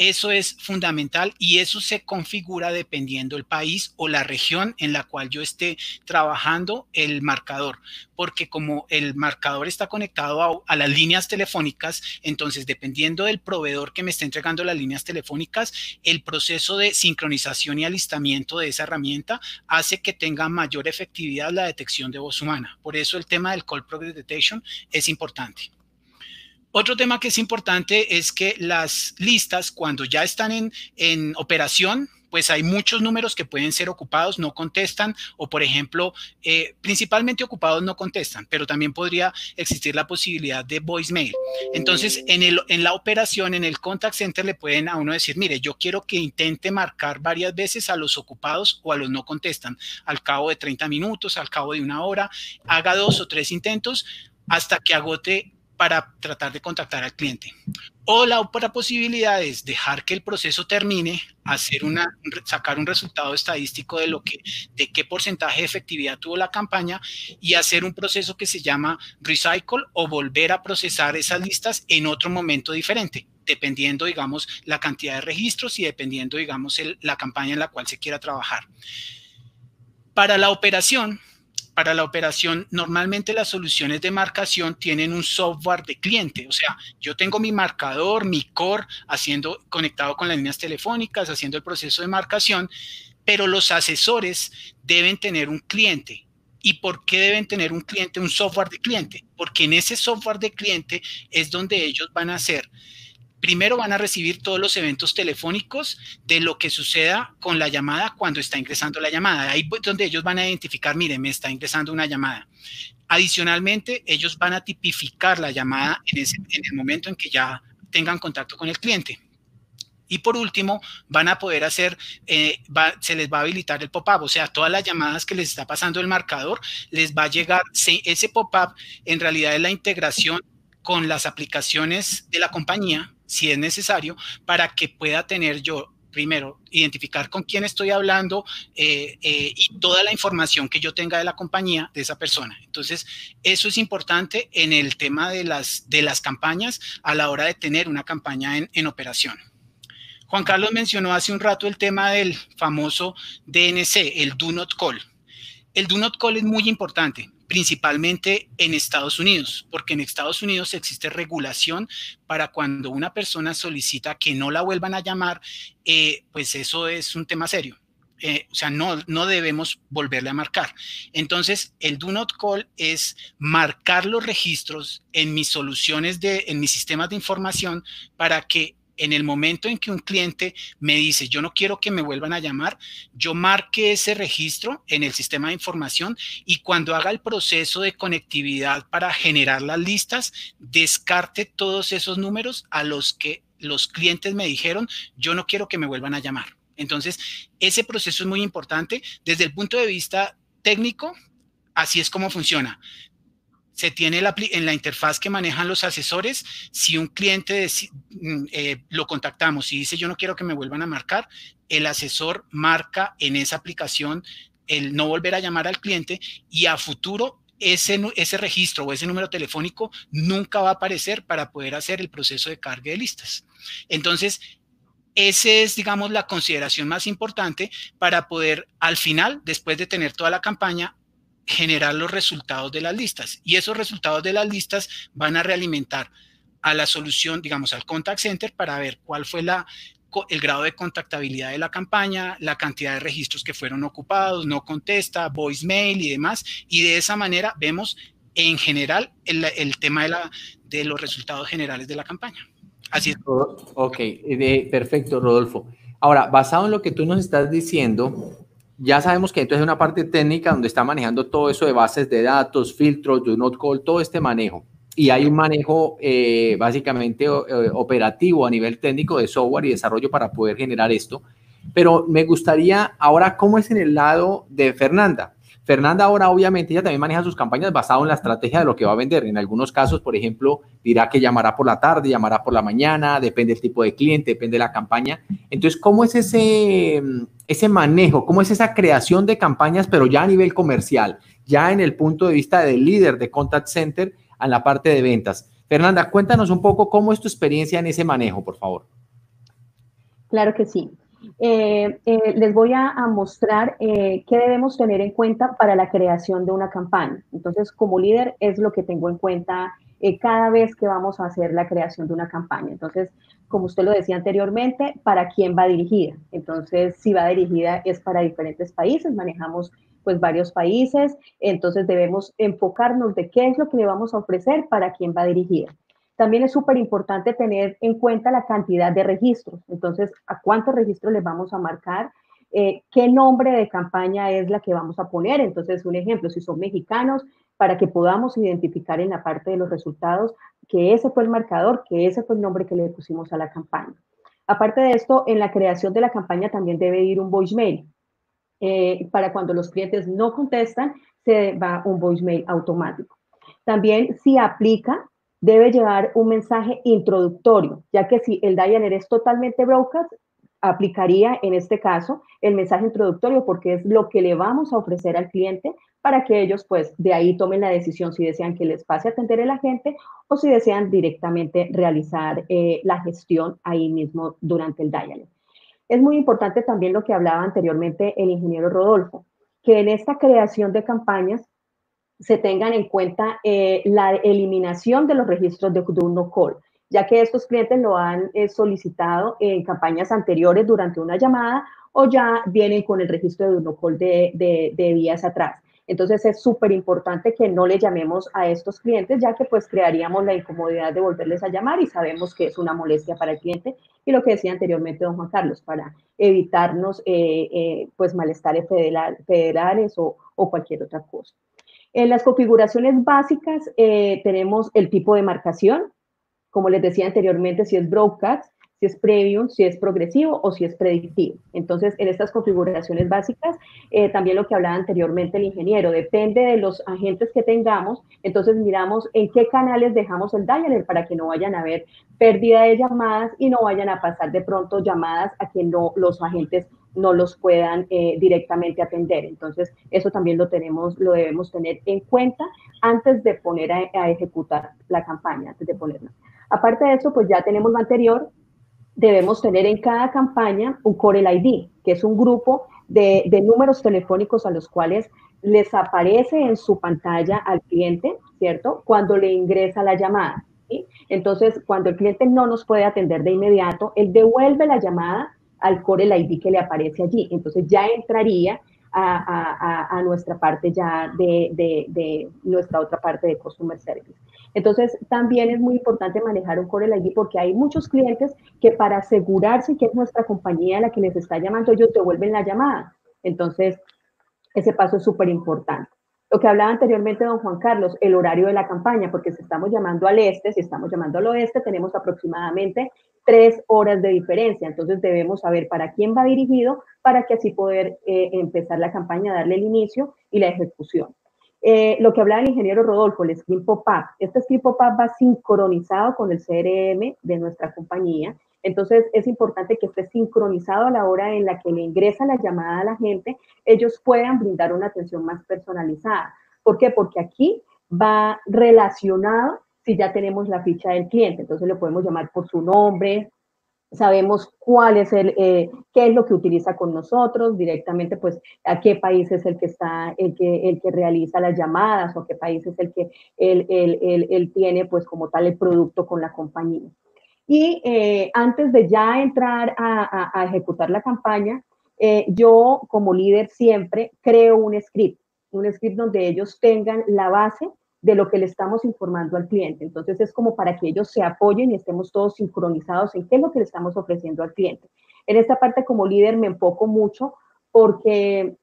Eso es fundamental y eso se configura dependiendo el país o la región en la cual yo esté trabajando el marcador, porque como el marcador está conectado a, las líneas telefónicas, entonces dependiendo del proveedor que me esté entregando las líneas telefónicas, el proceso de sincronización y alistamiento de esa herramienta hace que tenga mayor efectividad la detección de voz humana. Por eso el tema del Call Progress Detection es importante. Otro tema que es importante es que las listas, cuando ya están en, operación, pues hay muchos números que pueden ser ocupados, no contestan, o por ejemplo, eh, principalmente ocupados no contestan, pero también podría existir la posibilidad de voicemail. Entonces, en, el, en la operación, en el contact center, le pueden a uno decir, mire, yo quiero que intente marcar varias veces a los ocupados o a los no contestan, al cabo de 30 minutos, al cabo de una hora, haga dos o tres intentos hasta que agote para tratar de contactar al cliente. O la otra posibilidad es dejar que el proceso termine, hacer una, sacar un resultado estadístico de lo que, de qué porcentaje de efectividad tuvo la campaña y hacer un proceso que se llama recycle o volver a procesar esas listas en otro momento diferente dependiendo, digamos, la cantidad de registros y dependiendo, digamos, la campaña en la cual se quiera trabajar. Para la operación, para la operación, normalmente las soluciones de marcación tienen un software de cliente. O sea, yo tengo mi marcador, mi core, haciendo, conectado con las líneas telefónicas, haciendo el proceso de marcación, pero los asesores deben tener un cliente. ¿Y por qué deben tener un cliente, un software de cliente? Porque en ese software de cliente es donde ellos van a hacer primero van a recibir todos los eventos telefónicos de lo que suceda con la llamada cuando está ingresando la llamada. Ahí es donde ellos van a identificar, mire, me está ingresando una llamada. Adicionalmente, ellos van a tipificar la llamada en, en el momento en que ya tengan contacto con el cliente. Y por último, van a poder hacer, eh, se les va a habilitar el pop-up, o sea, todas las llamadas que les está pasando el marcador, les va a llegar, ese pop-up en realidad es la integración con las aplicaciones de la compañía, si es necesario, para que pueda tener yo primero, identificar con quién estoy hablando eh, eh, y toda la información que yo tenga de la compañía de esa persona. Entonces, eso es importante en el tema de las, de las campañas a la hora de tener una campaña en operación. Juan Carlos mencionó hace un rato el tema del famoso DNC, el Do Not Call. El Do Not Call es muy importante, principalmente en Estados Unidos, porque en Estados Unidos existe regulación para cuando una persona solicita que no la vuelvan a llamar, eh, pues eso es un tema serio. Eh, o sea, no, no debemos volverle a marcar. Entonces, el do not call es marcar los registros en mis soluciones de, en mis sistemas de información para que en el momento en que un cliente me dice, yo no quiero que me vuelvan a llamar, yo marque ese registro en el sistema de información y cuando haga el proceso de conectividad para generar las listas, descarte todos esos números a los que los clientes me dijeron, yo no quiero que me vuelvan a llamar. Entonces, ese proceso es muy importante desde el punto de vista técnico. Así es como funciona se tiene en la interfaz que manejan los asesores, si un cliente mm, eh, lo contactamos y dice yo no quiero que me vuelvan a marcar, el asesor marca en esa aplicación el no volver a llamar al cliente y a futuro ese, ese registro o ese número telefónico nunca va a aparecer para poder hacer el proceso de carga de listas. Entonces, esa es, digamos, la consideración más importante para poder, al final, después de tener toda la campaña, generar los resultados de las listas. Y esos resultados de las listas van a realimentar a la solución, digamos, al contact center para ver cuál fue la, el grado de contactabilidad de la campaña, la cantidad de registros que fueron ocupados, no contesta, voicemail y demás. Y de esa manera vemos en general el, el tema de, la, de los resultados generales de la campaña. Así es. Ok, perfecto, Rodolfo. Ahora, basado en lo que tú nos estás diciendo, ya sabemos que entonces hay una parte técnica donde está manejando todo eso de bases de datos, filtros, do not call, todo este manejo. Y hay un manejo eh, básicamente eh, operativo a nivel técnico de software y desarrollo para poder generar esto. Pero me gustaría ahora, ¿cómo es en el lado de Fernanda? Fernanda ahora obviamente ella también maneja sus campañas basado en la estrategia de lo que va a vender. En algunos casos, por ejemplo, dirá que llamará por la tarde, llamará por la mañana, depende del tipo de cliente, depende de la campaña. Entonces, ¿cómo es ese, ese manejo? ¿Cómo es esa creación de campañas, pero ya a nivel comercial, ya en el punto de vista del líder de Contact Center en la parte de ventas? Fernanda, cuéntanos un poco cómo es tu experiencia en ese manejo, por favor. Claro que sí. Eh, eh, les voy a, mostrar eh, qué debemos tener en cuenta para la creación de una campaña. Entonces, como líder es lo que tengo en cuenta cada vez que vamos a hacer la creación de una campaña. Entonces, como usted lo decía anteriormente, ¿para quién va dirigida? Entonces, si va dirigida es para diferentes países, manejamos pues varios países, entonces debemos enfocarnos de qué es lo que le vamos a ofrecer para quién va dirigida. También es súper importante tener en cuenta la cantidad de registros. Entonces, ¿a cuántos registros les vamos a marcar? Eh, ¿Qué nombre de campaña es la que vamos a poner? Entonces, un ejemplo, si son mexicanos, para que podamos identificar en la parte de los resultados que ese fue el marcador, que ese fue el nombre que le pusimos a la campaña. Aparte de esto, en la creación de la campaña también debe ir un voicemail. Eh, para cuando los clientes no contestan, se va un voicemail automático. También si aplica, debe llevar un mensaje introductorio, ya que si el dialer es totalmente broadcast, aplicaría en este caso el mensaje introductorio porque es lo que le vamos a ofrecer al cliente para que ellos pues de ahí tomen la decisión si desean que les pase a atender el agente o si desean directamente realizar eh, la gestión ahí mismo durante el dialer. Es muy importante también lo que hablaba anteriormente el ingeniero Rodolfo, que en esta creación de campañas se tengan en cuenta eh, la eliminación de los registros de Do Call, ya que estos clientes lo han eh, solicitado en campañas anteriores durante una llamada o ya vienen con el registro de Do No Call de, días atrás. Entonces es súper importante que no le llamemos a estos clientes, ya que pues crearíamos la incomodidad de volverles a llamar y sabemos que es una molestia para el cliente. Y lo que decía anteriormente don Juan Carlos, para evitarnos eh, pues malestares federales o cualquier otra cosa. En las configuraciones básicas eh, tenemos el tipo de marcación, como les decía anteriormente, si es broadcast, si es premium, si es progresivo o si es predictivo. Entonces, en estas configuraciones básicas, eh, también lo que hablaba anteriormente el ingeniero, depende de los agentes que tengamos, entonces miramos en qué canales dejamos el dialer para que no vayan a haber pérdida de llamadas y no vayan a pasar de pronto llamadas a que no, los agentes no los puedan eh, directamente atender. Entonces, eso también lo tenemos, lo debemos tener en cuenta antes de poner a, ejecutar la campaña, antes de ponerla. Aparte de eso, pues ya tenemos lo anterior, debemos tener en cada campaña un Core ID, que es un grupo de, números telefónicos a los cuales les aparece en su pantalla al cliente, ¿cierto? Cuando le ingresa la llamada. Entonces, cuando el cliente no nos puede atender de inmediato, él devuelve la llamada al Core ID que le aparece allí. Entonces, ya entraría a, nuestra parte ya de, nuestra otra parte de Customer Service. Entonces, también es muy importante manejar un core ID porque hay muchos clientes que para asegurarse que es nuestra compañía la que les está llamando, ellos devuelven la llamada. Entonces, ese paso es súper importante. Lo que hablaba anteriormente don Juan Carlos, el horario de la campaña, porque si estamos llamando al este, si estamos llamando al oeste, tenemos aproximadamente tres horas de diferencia. Entonces debemos saber para quién va dirigido para que así poder eh, empezar la campaña, darle el inicio y la ejecución. Eh, lo que hablaba el ingeniero Rodolfo, el script pop-up. Este script pop-up va sincronizado con el CRM de nuestra compañía. Entonces, es importante que esté sincronizado a la hora en la que le ingresa la llamada a la gente, ellos puedan brindar una atención más personalizada. ¿Por qué? Porque aquí va relacionado si ya tenemos la ficha del cliente. Entonces, lo podemos llamar por su nombre, sabemos cuál es el, eh, qué es lo que utiliza con nosotros, directamente pues a qué país es el que está, el que, el que realiza las llamadas o qué país es el que él, él, tiene pues como tal el producto con la compañía. Y eh, antes de ya entrar a, a, ejecutar la campaña, eh, yo como líder siempre creo un script, un script donde ellos tengan la base de lo que le estamos informando al cliente. Entonces es como para que ellos se apoyen y estemos todos sincronizados en qué es lo que le estamos ofreciendo al cliente. En esta parte como líder me enfoco mucho porque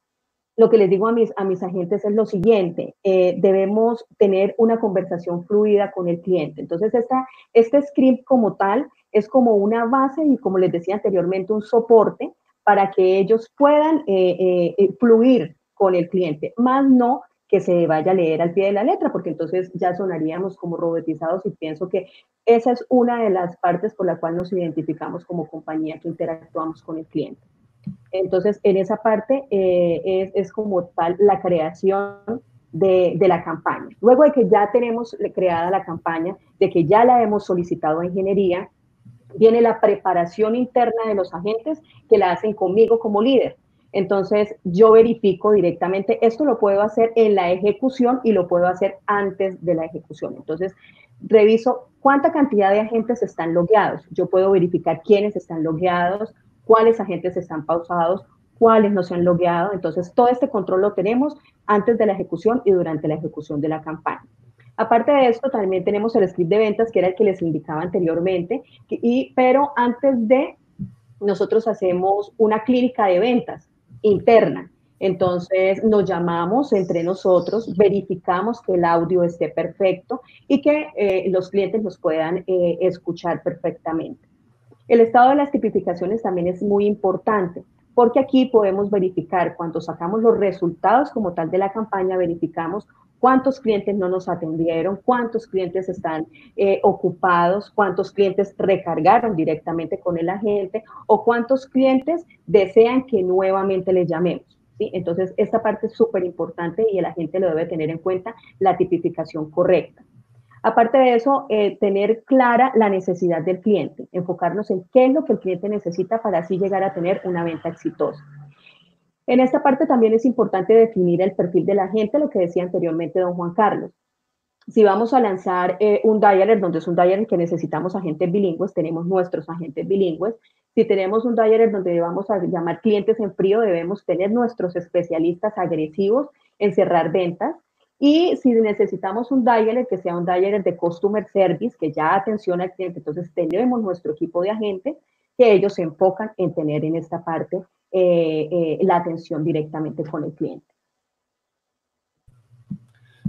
lo que les digo a mis, a mis agentes es lo siguiente, eh, debemos tener una conversación fluida con el cliente. Entonces esta, este script como tal es como una base y como les decía anteriormente, un soporte para que ellos puedan eh, eh, fluir con el cliente, más no que se vaya a leer al pie de la letra, porque entonces ya sonaríamos como robotizados y pienso que esa es una de las partes por la cual nos identificamos como compañía que interactuamos con el cliente. Entonces, en esa parte eh, es, es, como tal la creación de, de, la campaña. Luego de que ya tenemos creada la campaña, de que ya la hemos solicitado a ingeniería, viene la preparación interna de los agentes que la hacen conmigo como líder. Entonces, yo verifico directamente, esto lo puedo hacer en la ejecución y lo puedo hacer antes de la ejecución. Entonces, reviso cuánta cantidad de agentes están logueados. Yo puedo verificar quiénes están logueados, cuáles agentes están pausados, cuáles no se han logueado. Entonces, todo este control lo tenemos antes de la ejecución y durante la ejecución de la campaña. Aparte de esto, también tenemos el script de ventas, que era el que les indicaba anteriormente, y, pero antes de, nosotros hacemos una clínica de ventas interna. Entonces nos llamamos entre nosotros, verificamos que el audio esté perfecto y que eh, los clientes nos puedan eh, escuchar perfectamente. El estado de las tipificaciones también es muy importante porque aquí podemos verificar cuando sacamos los resultados como tal de la campaña, verificamos cuántos clientes no nos atendieron, cuántos clientes están eh, ocupados, cuántos clientes recargaron directamente con el agente o cuántos clientes desean que nuevamente les llamemos. ¿sí? Entonces, esta parte es súper importante y el agente lo debe tener en cuenta, la tipificación correcta. Aparte de eso, eh, tener clara la necesidad del cliente, enfocarnos en qué es lo que el cliente necesita para así llegar a tener una venta exitosa. En esta parte también es importante definir el perfil de la gente, lo que decía anteriormente don Juan Carlos. Si vamos a lanzar eh, un dialer, donde es un dialer que necesitamos agentes bilingües, tenemos nuestros agentes bilingües. Si tenemos un dialer donde vamos a llamar clientes en frío, debemos tener nuestros especialistas agresivos en cerrar ventas. Y si necesitamos un dialer que sea un dialer de customer service, que ya atención al cliente, entonces tenemos nuestro equipo de agentes que ellos se enfocan en tener en esta parte eh, eh, la atención directamente con el cliente.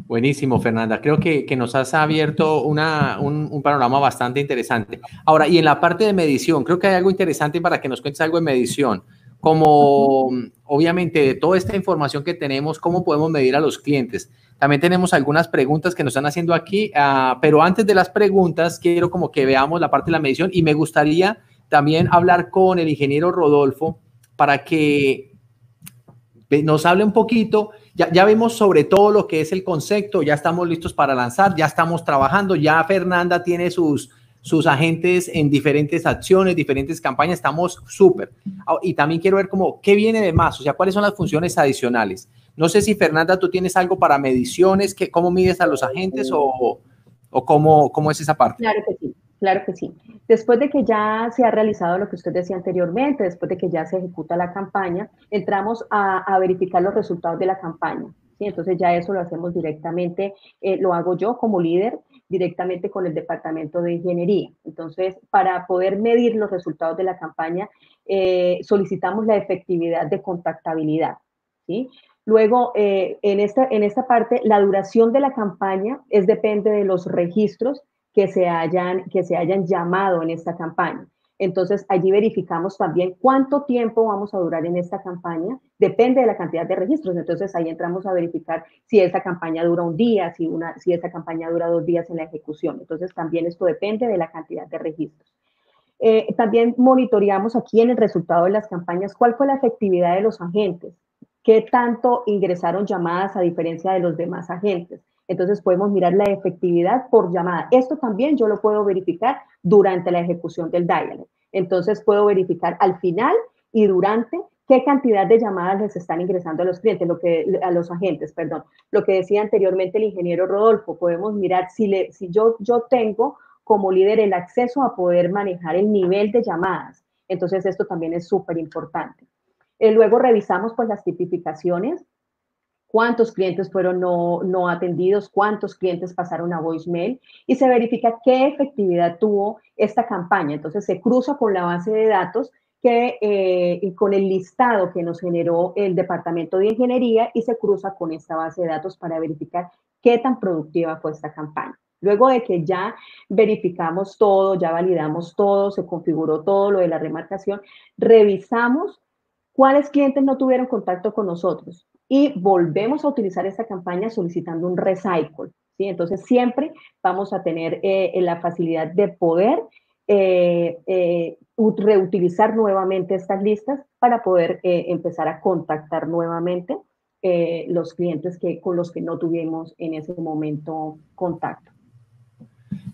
Buenísimo, Fernanda. Creo que, nos has abierto una, un, panorama bastante interesante. Ahora, y en la parte de medición, creo que hay algo interesante para que nos cuentes algo de medición. Como obviamente de toda esta información que tenemos, ¿cómo podemos medir a los clientes? También tenemos algunas preguntas que nos están haciendo aquí, ah, pero antes de las preguntas, quiero como que veamos la parte de la medición y me gustaría también hablar con el ingeniero Rodolfo para que nos hable un poquito ya, vemos sobre todo lo que es el concepto, ya estamos listos para lanzar, ya estamos trabajando, ya Fernanda tiene sus, sus agentes en diferentes acciones, diferentes campañas, estamos súper. Ah, y también quiero ver cómo, qué viene de más, o sea, cuáles son las funciones adicionales. No sé si Fernanda, tú tienes algo para mediciones, que, cómo mides a los agentes o, o cómo, cómo es esa parte. Claro que sí. Claro que sí. Después de que ya se ha realizado lo que usted decía anteriormente, después de que ya se ejecuta la campaña, entramos a, verificar los resultados de la campaña. ¿sí? Entonces ya eso lo hacemos directamente, eh, lo hago yo como líder directamente con el departamento de ingeniería. Entonces, para poder medir los resultados de la campaña, eh, solicitamos la efectividad de contactabilidad. ¿sí? Luego, eh, en, esta, en esta parte, la duración de la campaña es depende de los registros que se hayan, que se hayan llamado en esta campaña. Entonces, allí verificamos también cuánto tiempo vamos a durar en esta campaña. Depende de la cantidad de registros. Entonces, ahí entramos a verificar si esta campaña dura un día, si, una, si esta campaña dura dos días en la ejecución. Entonces, también esto depende de la cantidad de registros. Eh, también monitoreamos aquí en el resultado de las campañas cuál fue la efectividad de los agentes, qué tanto ingresaron llamadas a diferencia de los demás agentes. Entonces podemos mirar la efectividad por llamada. Esto también yo lo puedo verificar durante la ejecución del dialer. Entonces puedo verificar al final y durante qué cantidad de llamadas les están ingresando a los clientes, a los agentes, perdón. Lo que decía anteriormente el ingeniero Rodolfo, podemos mirar si, yo tengo como líder el acceso a poder manejar el nivel de llamadas. Entonces esto también es súper importante. Eh, luego revisamos pues las tipificaciones cuántos clientes fueron no, atendidos, cuántos clientes pasaron a voicemail y se verifica qué efectividad tuvo esta campaña. Entonces se cruza con la base de datos que, eh, y con el listado que nos generó el Departamento de Ingeniería y se cruza con esta base de datos para verificar qué tan productiva fue esta campaña. Luego de que ya verificamos todo, ya validamos todo, se configuró todo lo de la remarcación, revisamos cuáles clientes no tuvieron contacto con nosotros y volvemos a utilizar esta campaña solicitando un recycle. ¿sí? Entonces siempre vamos a tener eh, la facilidad de poder eh, eh, reutilizar nuevamente estas listas para poder empezar a contactar nuevamente los clientes que, con los que no tuvimos en ese momento contacto.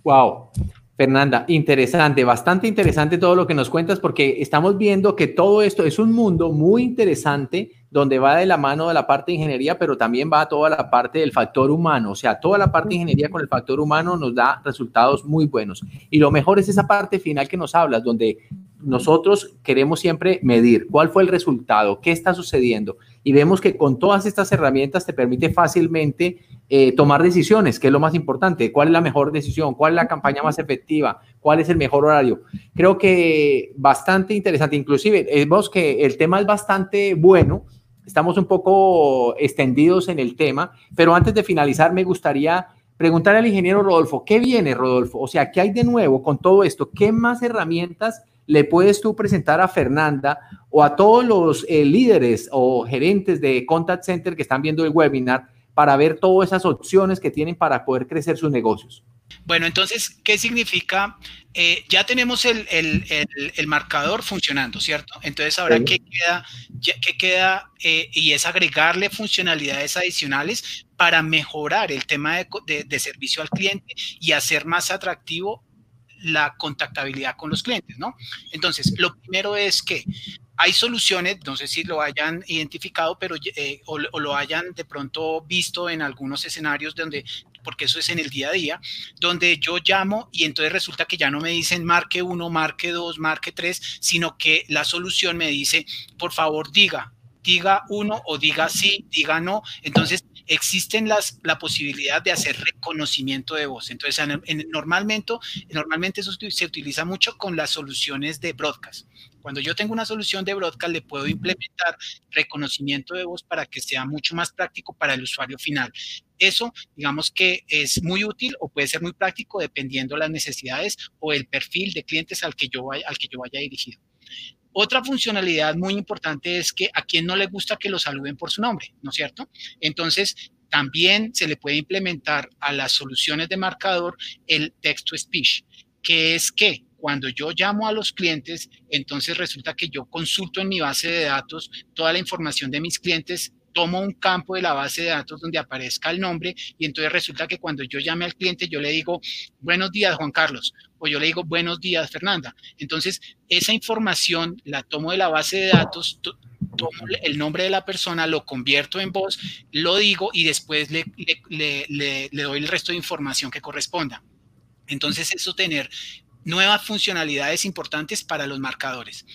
Wow. Fernanda, interesante, bastante interesante todo lo que nos cuentas porque estamos viendo que todo esto es un mundo muy interesante donde va de la mano de la parte de ingeniería, pero también va toda la parte del factor humano. O sea, toda la parte de ingeniería con el factor humano nos da resultados muy buenos. Y lo mejor es esa parte final que nos hablas, donde nosotros queremos siempre medir cuál fue el resultado, qué está sucediendo. Y vemos que con todas estas herramientas te permite fácilmente eh, tomar decisiones, que es lo más importante. ¿Cuál es la mejor decisión? ¿Cuál es la campaña más efectiva? ¿Cuál es el mejor horario? Creo que bastante interesante. Inclusive, vemos que el tema es bastante bueno. Estamos un poco extendidos en el tema, pero antes de finalizar me gustaría preguntar al ingeniero Rodolfo, ¿qué viene, Rodolfo? O sea, ¿qué hay de nuevo con todo esto? ¿Qué más herramientas le puedes tú presentar a Fernanda o a todos los eh, líderes o gerentes de contact center que están viendo el webinar para ver todas esas opciones que tienen para poder crecer sus negocios? Bueno, entonces, ¿qué significa? Eh, ya tenemos el, marcador funcionando, ¿cierto? Entonces, ahora, ¿qué queda? ¿Qué queda? Eh, y es agregarle funcionalidades adicionales para mejorar el tema de, servicio al cliente y hacer más atractivo la contactabilidad con los clientes, ¿no? Entonces, lo primero es que hay soluciones, no sé si lo hayan identificado, pero eh, o, lo hayan de pronto visto en algunos escenarios donde, porque eso es en el día a día, donde yo llamo y entonces resulta que ya no me dicen marque uno, marque dos, marque tres, sino que la solución me dice, por favor, diga, diga uno o diga sí, diga no. Entonces, existen las, la posibilidad de hacer reconocimiento de voz. Entonces, normalmente, normalmente eso se utiliza mucho con las soluciones de broadcast. Cuando yo tengo una solución de broadcast, le puedo implementar reconocimiento de voz para que sea mucho más práctico para el usuario final. Eso, digamos que es muy útil o puede ser muy práctico dependiendo las necesidades o el perfil de clientes al que yo al que yo vaya dirigido. Otra funcionalidad muy importante es que a quien no le gusta que lo saluden por su nombre, ¿no es cierto? Entonces, también se le puede implementar a las soluciones de marcador el text-to-speech, que es que cuando yo llamo a los clientes, entonces resulta que yo consulto en mi base de datos toda la información de mis clientes tomo un campo de la base de datos donde aparezca el nombre y entonces resulta que cuando yo llame al cliente yo le digo buenos días Juan Carlos o yo le digo buenos días Fernanda. Entonces esa información la tomo de la base de datos, tomo el nombre de la persona, lo convierto en voz, lo digo y después le, le, doy el resto de información que corresponda. Entonces eso tener nuevas funcionalidades importantes para los marcadores.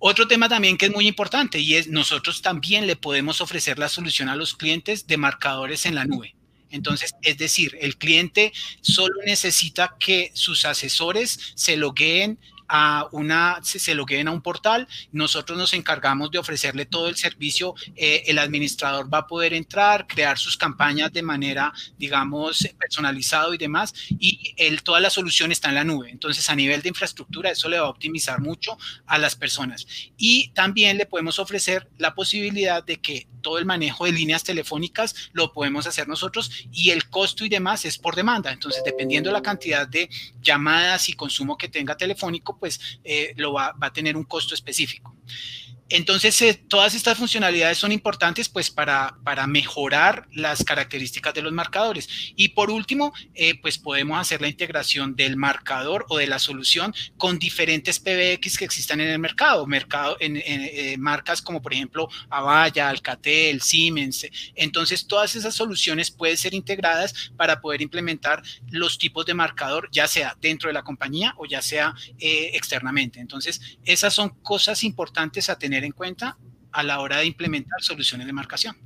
Otro tema también que es muy importante y es nosotros también le podemos ofrecer la solución a los clientes de marcadores en la nube. Entonces, es decir, el cliente solo necesita que sus asesores se logueen a una, se, lo logueen a un portal, nosotros nos encargamos de ofrecerle todo el servicio, eh, el administrador va a poder entrar, crear sus campañas de manera, digamos, personalizado y demás, y él, toda la solución está en la nube. Entonces, a nivel de infraestructura, eso le va a optimizar mucho a las personas. Y también le podemos ofrecer la posibilidad de que todo el manejo de líneas telefónicas lo podemos hacer nosotros y el costo y demás es por demanda. Entonces, dependiendo de la cantidad de llamadas y consumo que tenga telefónico, pues eh, lo va, va a tener un costo específico. Entonces, eh, todas estas funcionalidades son importantes pues para, para, mejorar las características de los marcadores. Y por último, eh, pues podemos hacer la integración del marcador o de la solución con diferentes PBX que existan en el mercado, mercado en, eh, marcas como por ejemplo Avaya, Alcatel, Siemens. Entonces, todas esas soluciones pueden ser integradas para poder implementar los tipos de marcador, ya sea dentro de la compañía o ya sea externamente. Entonces, esas son cosas importantes a tener en cuenta a la hora de implementar soluciones de marcación.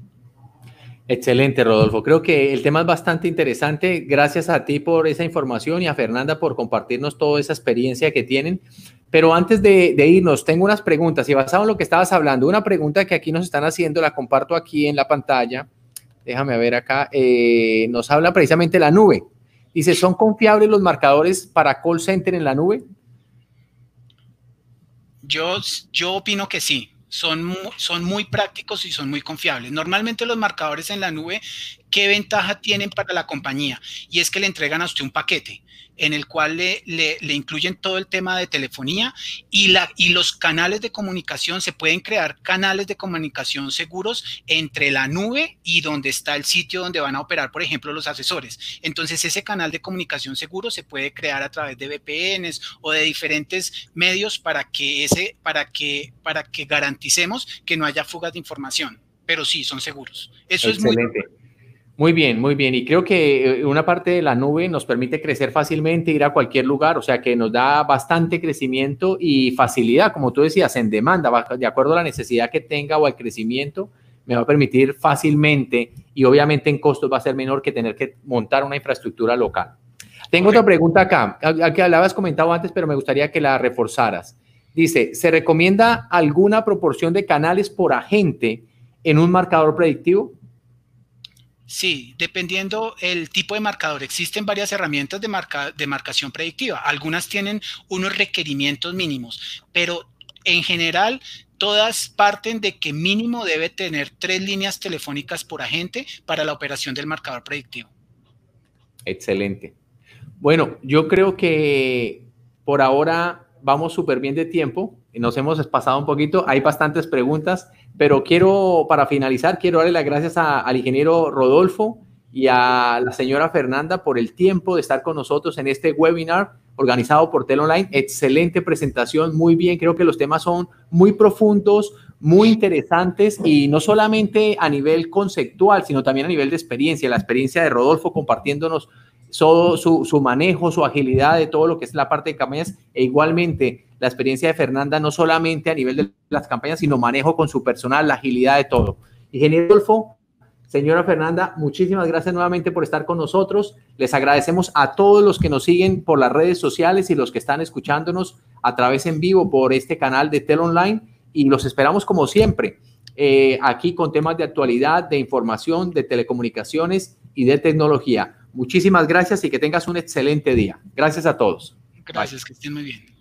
Excelente, Rodolfo. Creo que el tema es bastante interesante. Gracias a ti por esa información y a Fernanda por compartirnos toda esa experiencia que tienen. Pero antes de, irnos, tengo unas preguntas y basado en lo que estabas hablando, una pregunta que aquí nos están haciendo, la comparto aquí en la pantalla. Déjame ver acá. Eh, nos habla precisamente la nube. Dice, ¿son confiables los marcadores para call center en la nube? Yo, yo opino que sí. Son, son muy prácticos y son muy confiables. Normalmente los marcadores en la nube, ¿qué ventaja tienen para la compañía? Y es que le entregan a usted un paquete en el cual le, incluyen todo el tema de telefonía y los canales de comunicación. Se pueden crear canales de comunicación seguros entre la nube y donde está el sitio donde van a operar, por ejemplo, los asesores. Entonces, ese canal de comunicación seguro se puede crear a través de VPNs o de diferentes medios para que, ese, para que, para que garanticemos que no haya fugas de información. Pero sí, son seguros. Eso es muy muy bien, muy bien. Y creo que eh, una parte de la nube nos permite crecer fácilmente, ir a cualquier lugar, o sea que nos da bastante crecimiento y facilidad, como tú decías, en demanda, de acuerdo a la necesidad que tenga o al crecimiento, me va a permitir fácilmente y obviamente en costos va a ser menor que tener que montar una infraestructura local. Tengo otra pregunta acá, que habías comentado antes, pero me gustaría que la reforzaras. Dice, ¿se recomienda alguna proporción de canales por agente en un marcador predictivo? Sí, dependiendo el tipo de marcador. Existen varias herramientas de, marca, de marcación predictiva. Algunas tienen unos requerimientos mínimos, pero en general todas parten de que mínimo debe tener tres líneas telefónicas por agente para la operación del marcador predictivo. Excelente. Bueno, yo creo que por ahora vamos súper bien de tiempo. Nos hemos pasado un poquito. Hay bastantes preguntas. Pero quiero, para finalizar, quiero darle las gracias al ingeniero Rodolfo y a la señora Fernanda por el tiempo de estar con nosotros en este webinar organizado por Tel Online. Excelente presentación, muy bien. Creo que los temas son muy profundos, muy interesantes y no solamente a nivel conceptual, sino también a nivel de experiencia. La experiencia de Rodolfo compartiéndonos todo su, su manejo, su agilidad de todo lo que es la parte de campañas e igualmente la experiencia de Fernanda, no solamente a nivel de las campañas, sino manejo con su personal, la agilidad de todo. Ingeniero Adolfo, Señora Fernanda, muchísimas gracias nuevamente por estar con nosotros. Les agradecemos a todos los que nos siguen por las redes sociales y los que están escuchándonos a través en vivo por este canal de Tel Online y los esperamos como siempre eh, aquí con temas de actualidad, de información, de telecomunicaciones y de tecnología. Muchísimas gracias y que tengas un excelente día. Gracias a todos. Gracias, estén muy bien.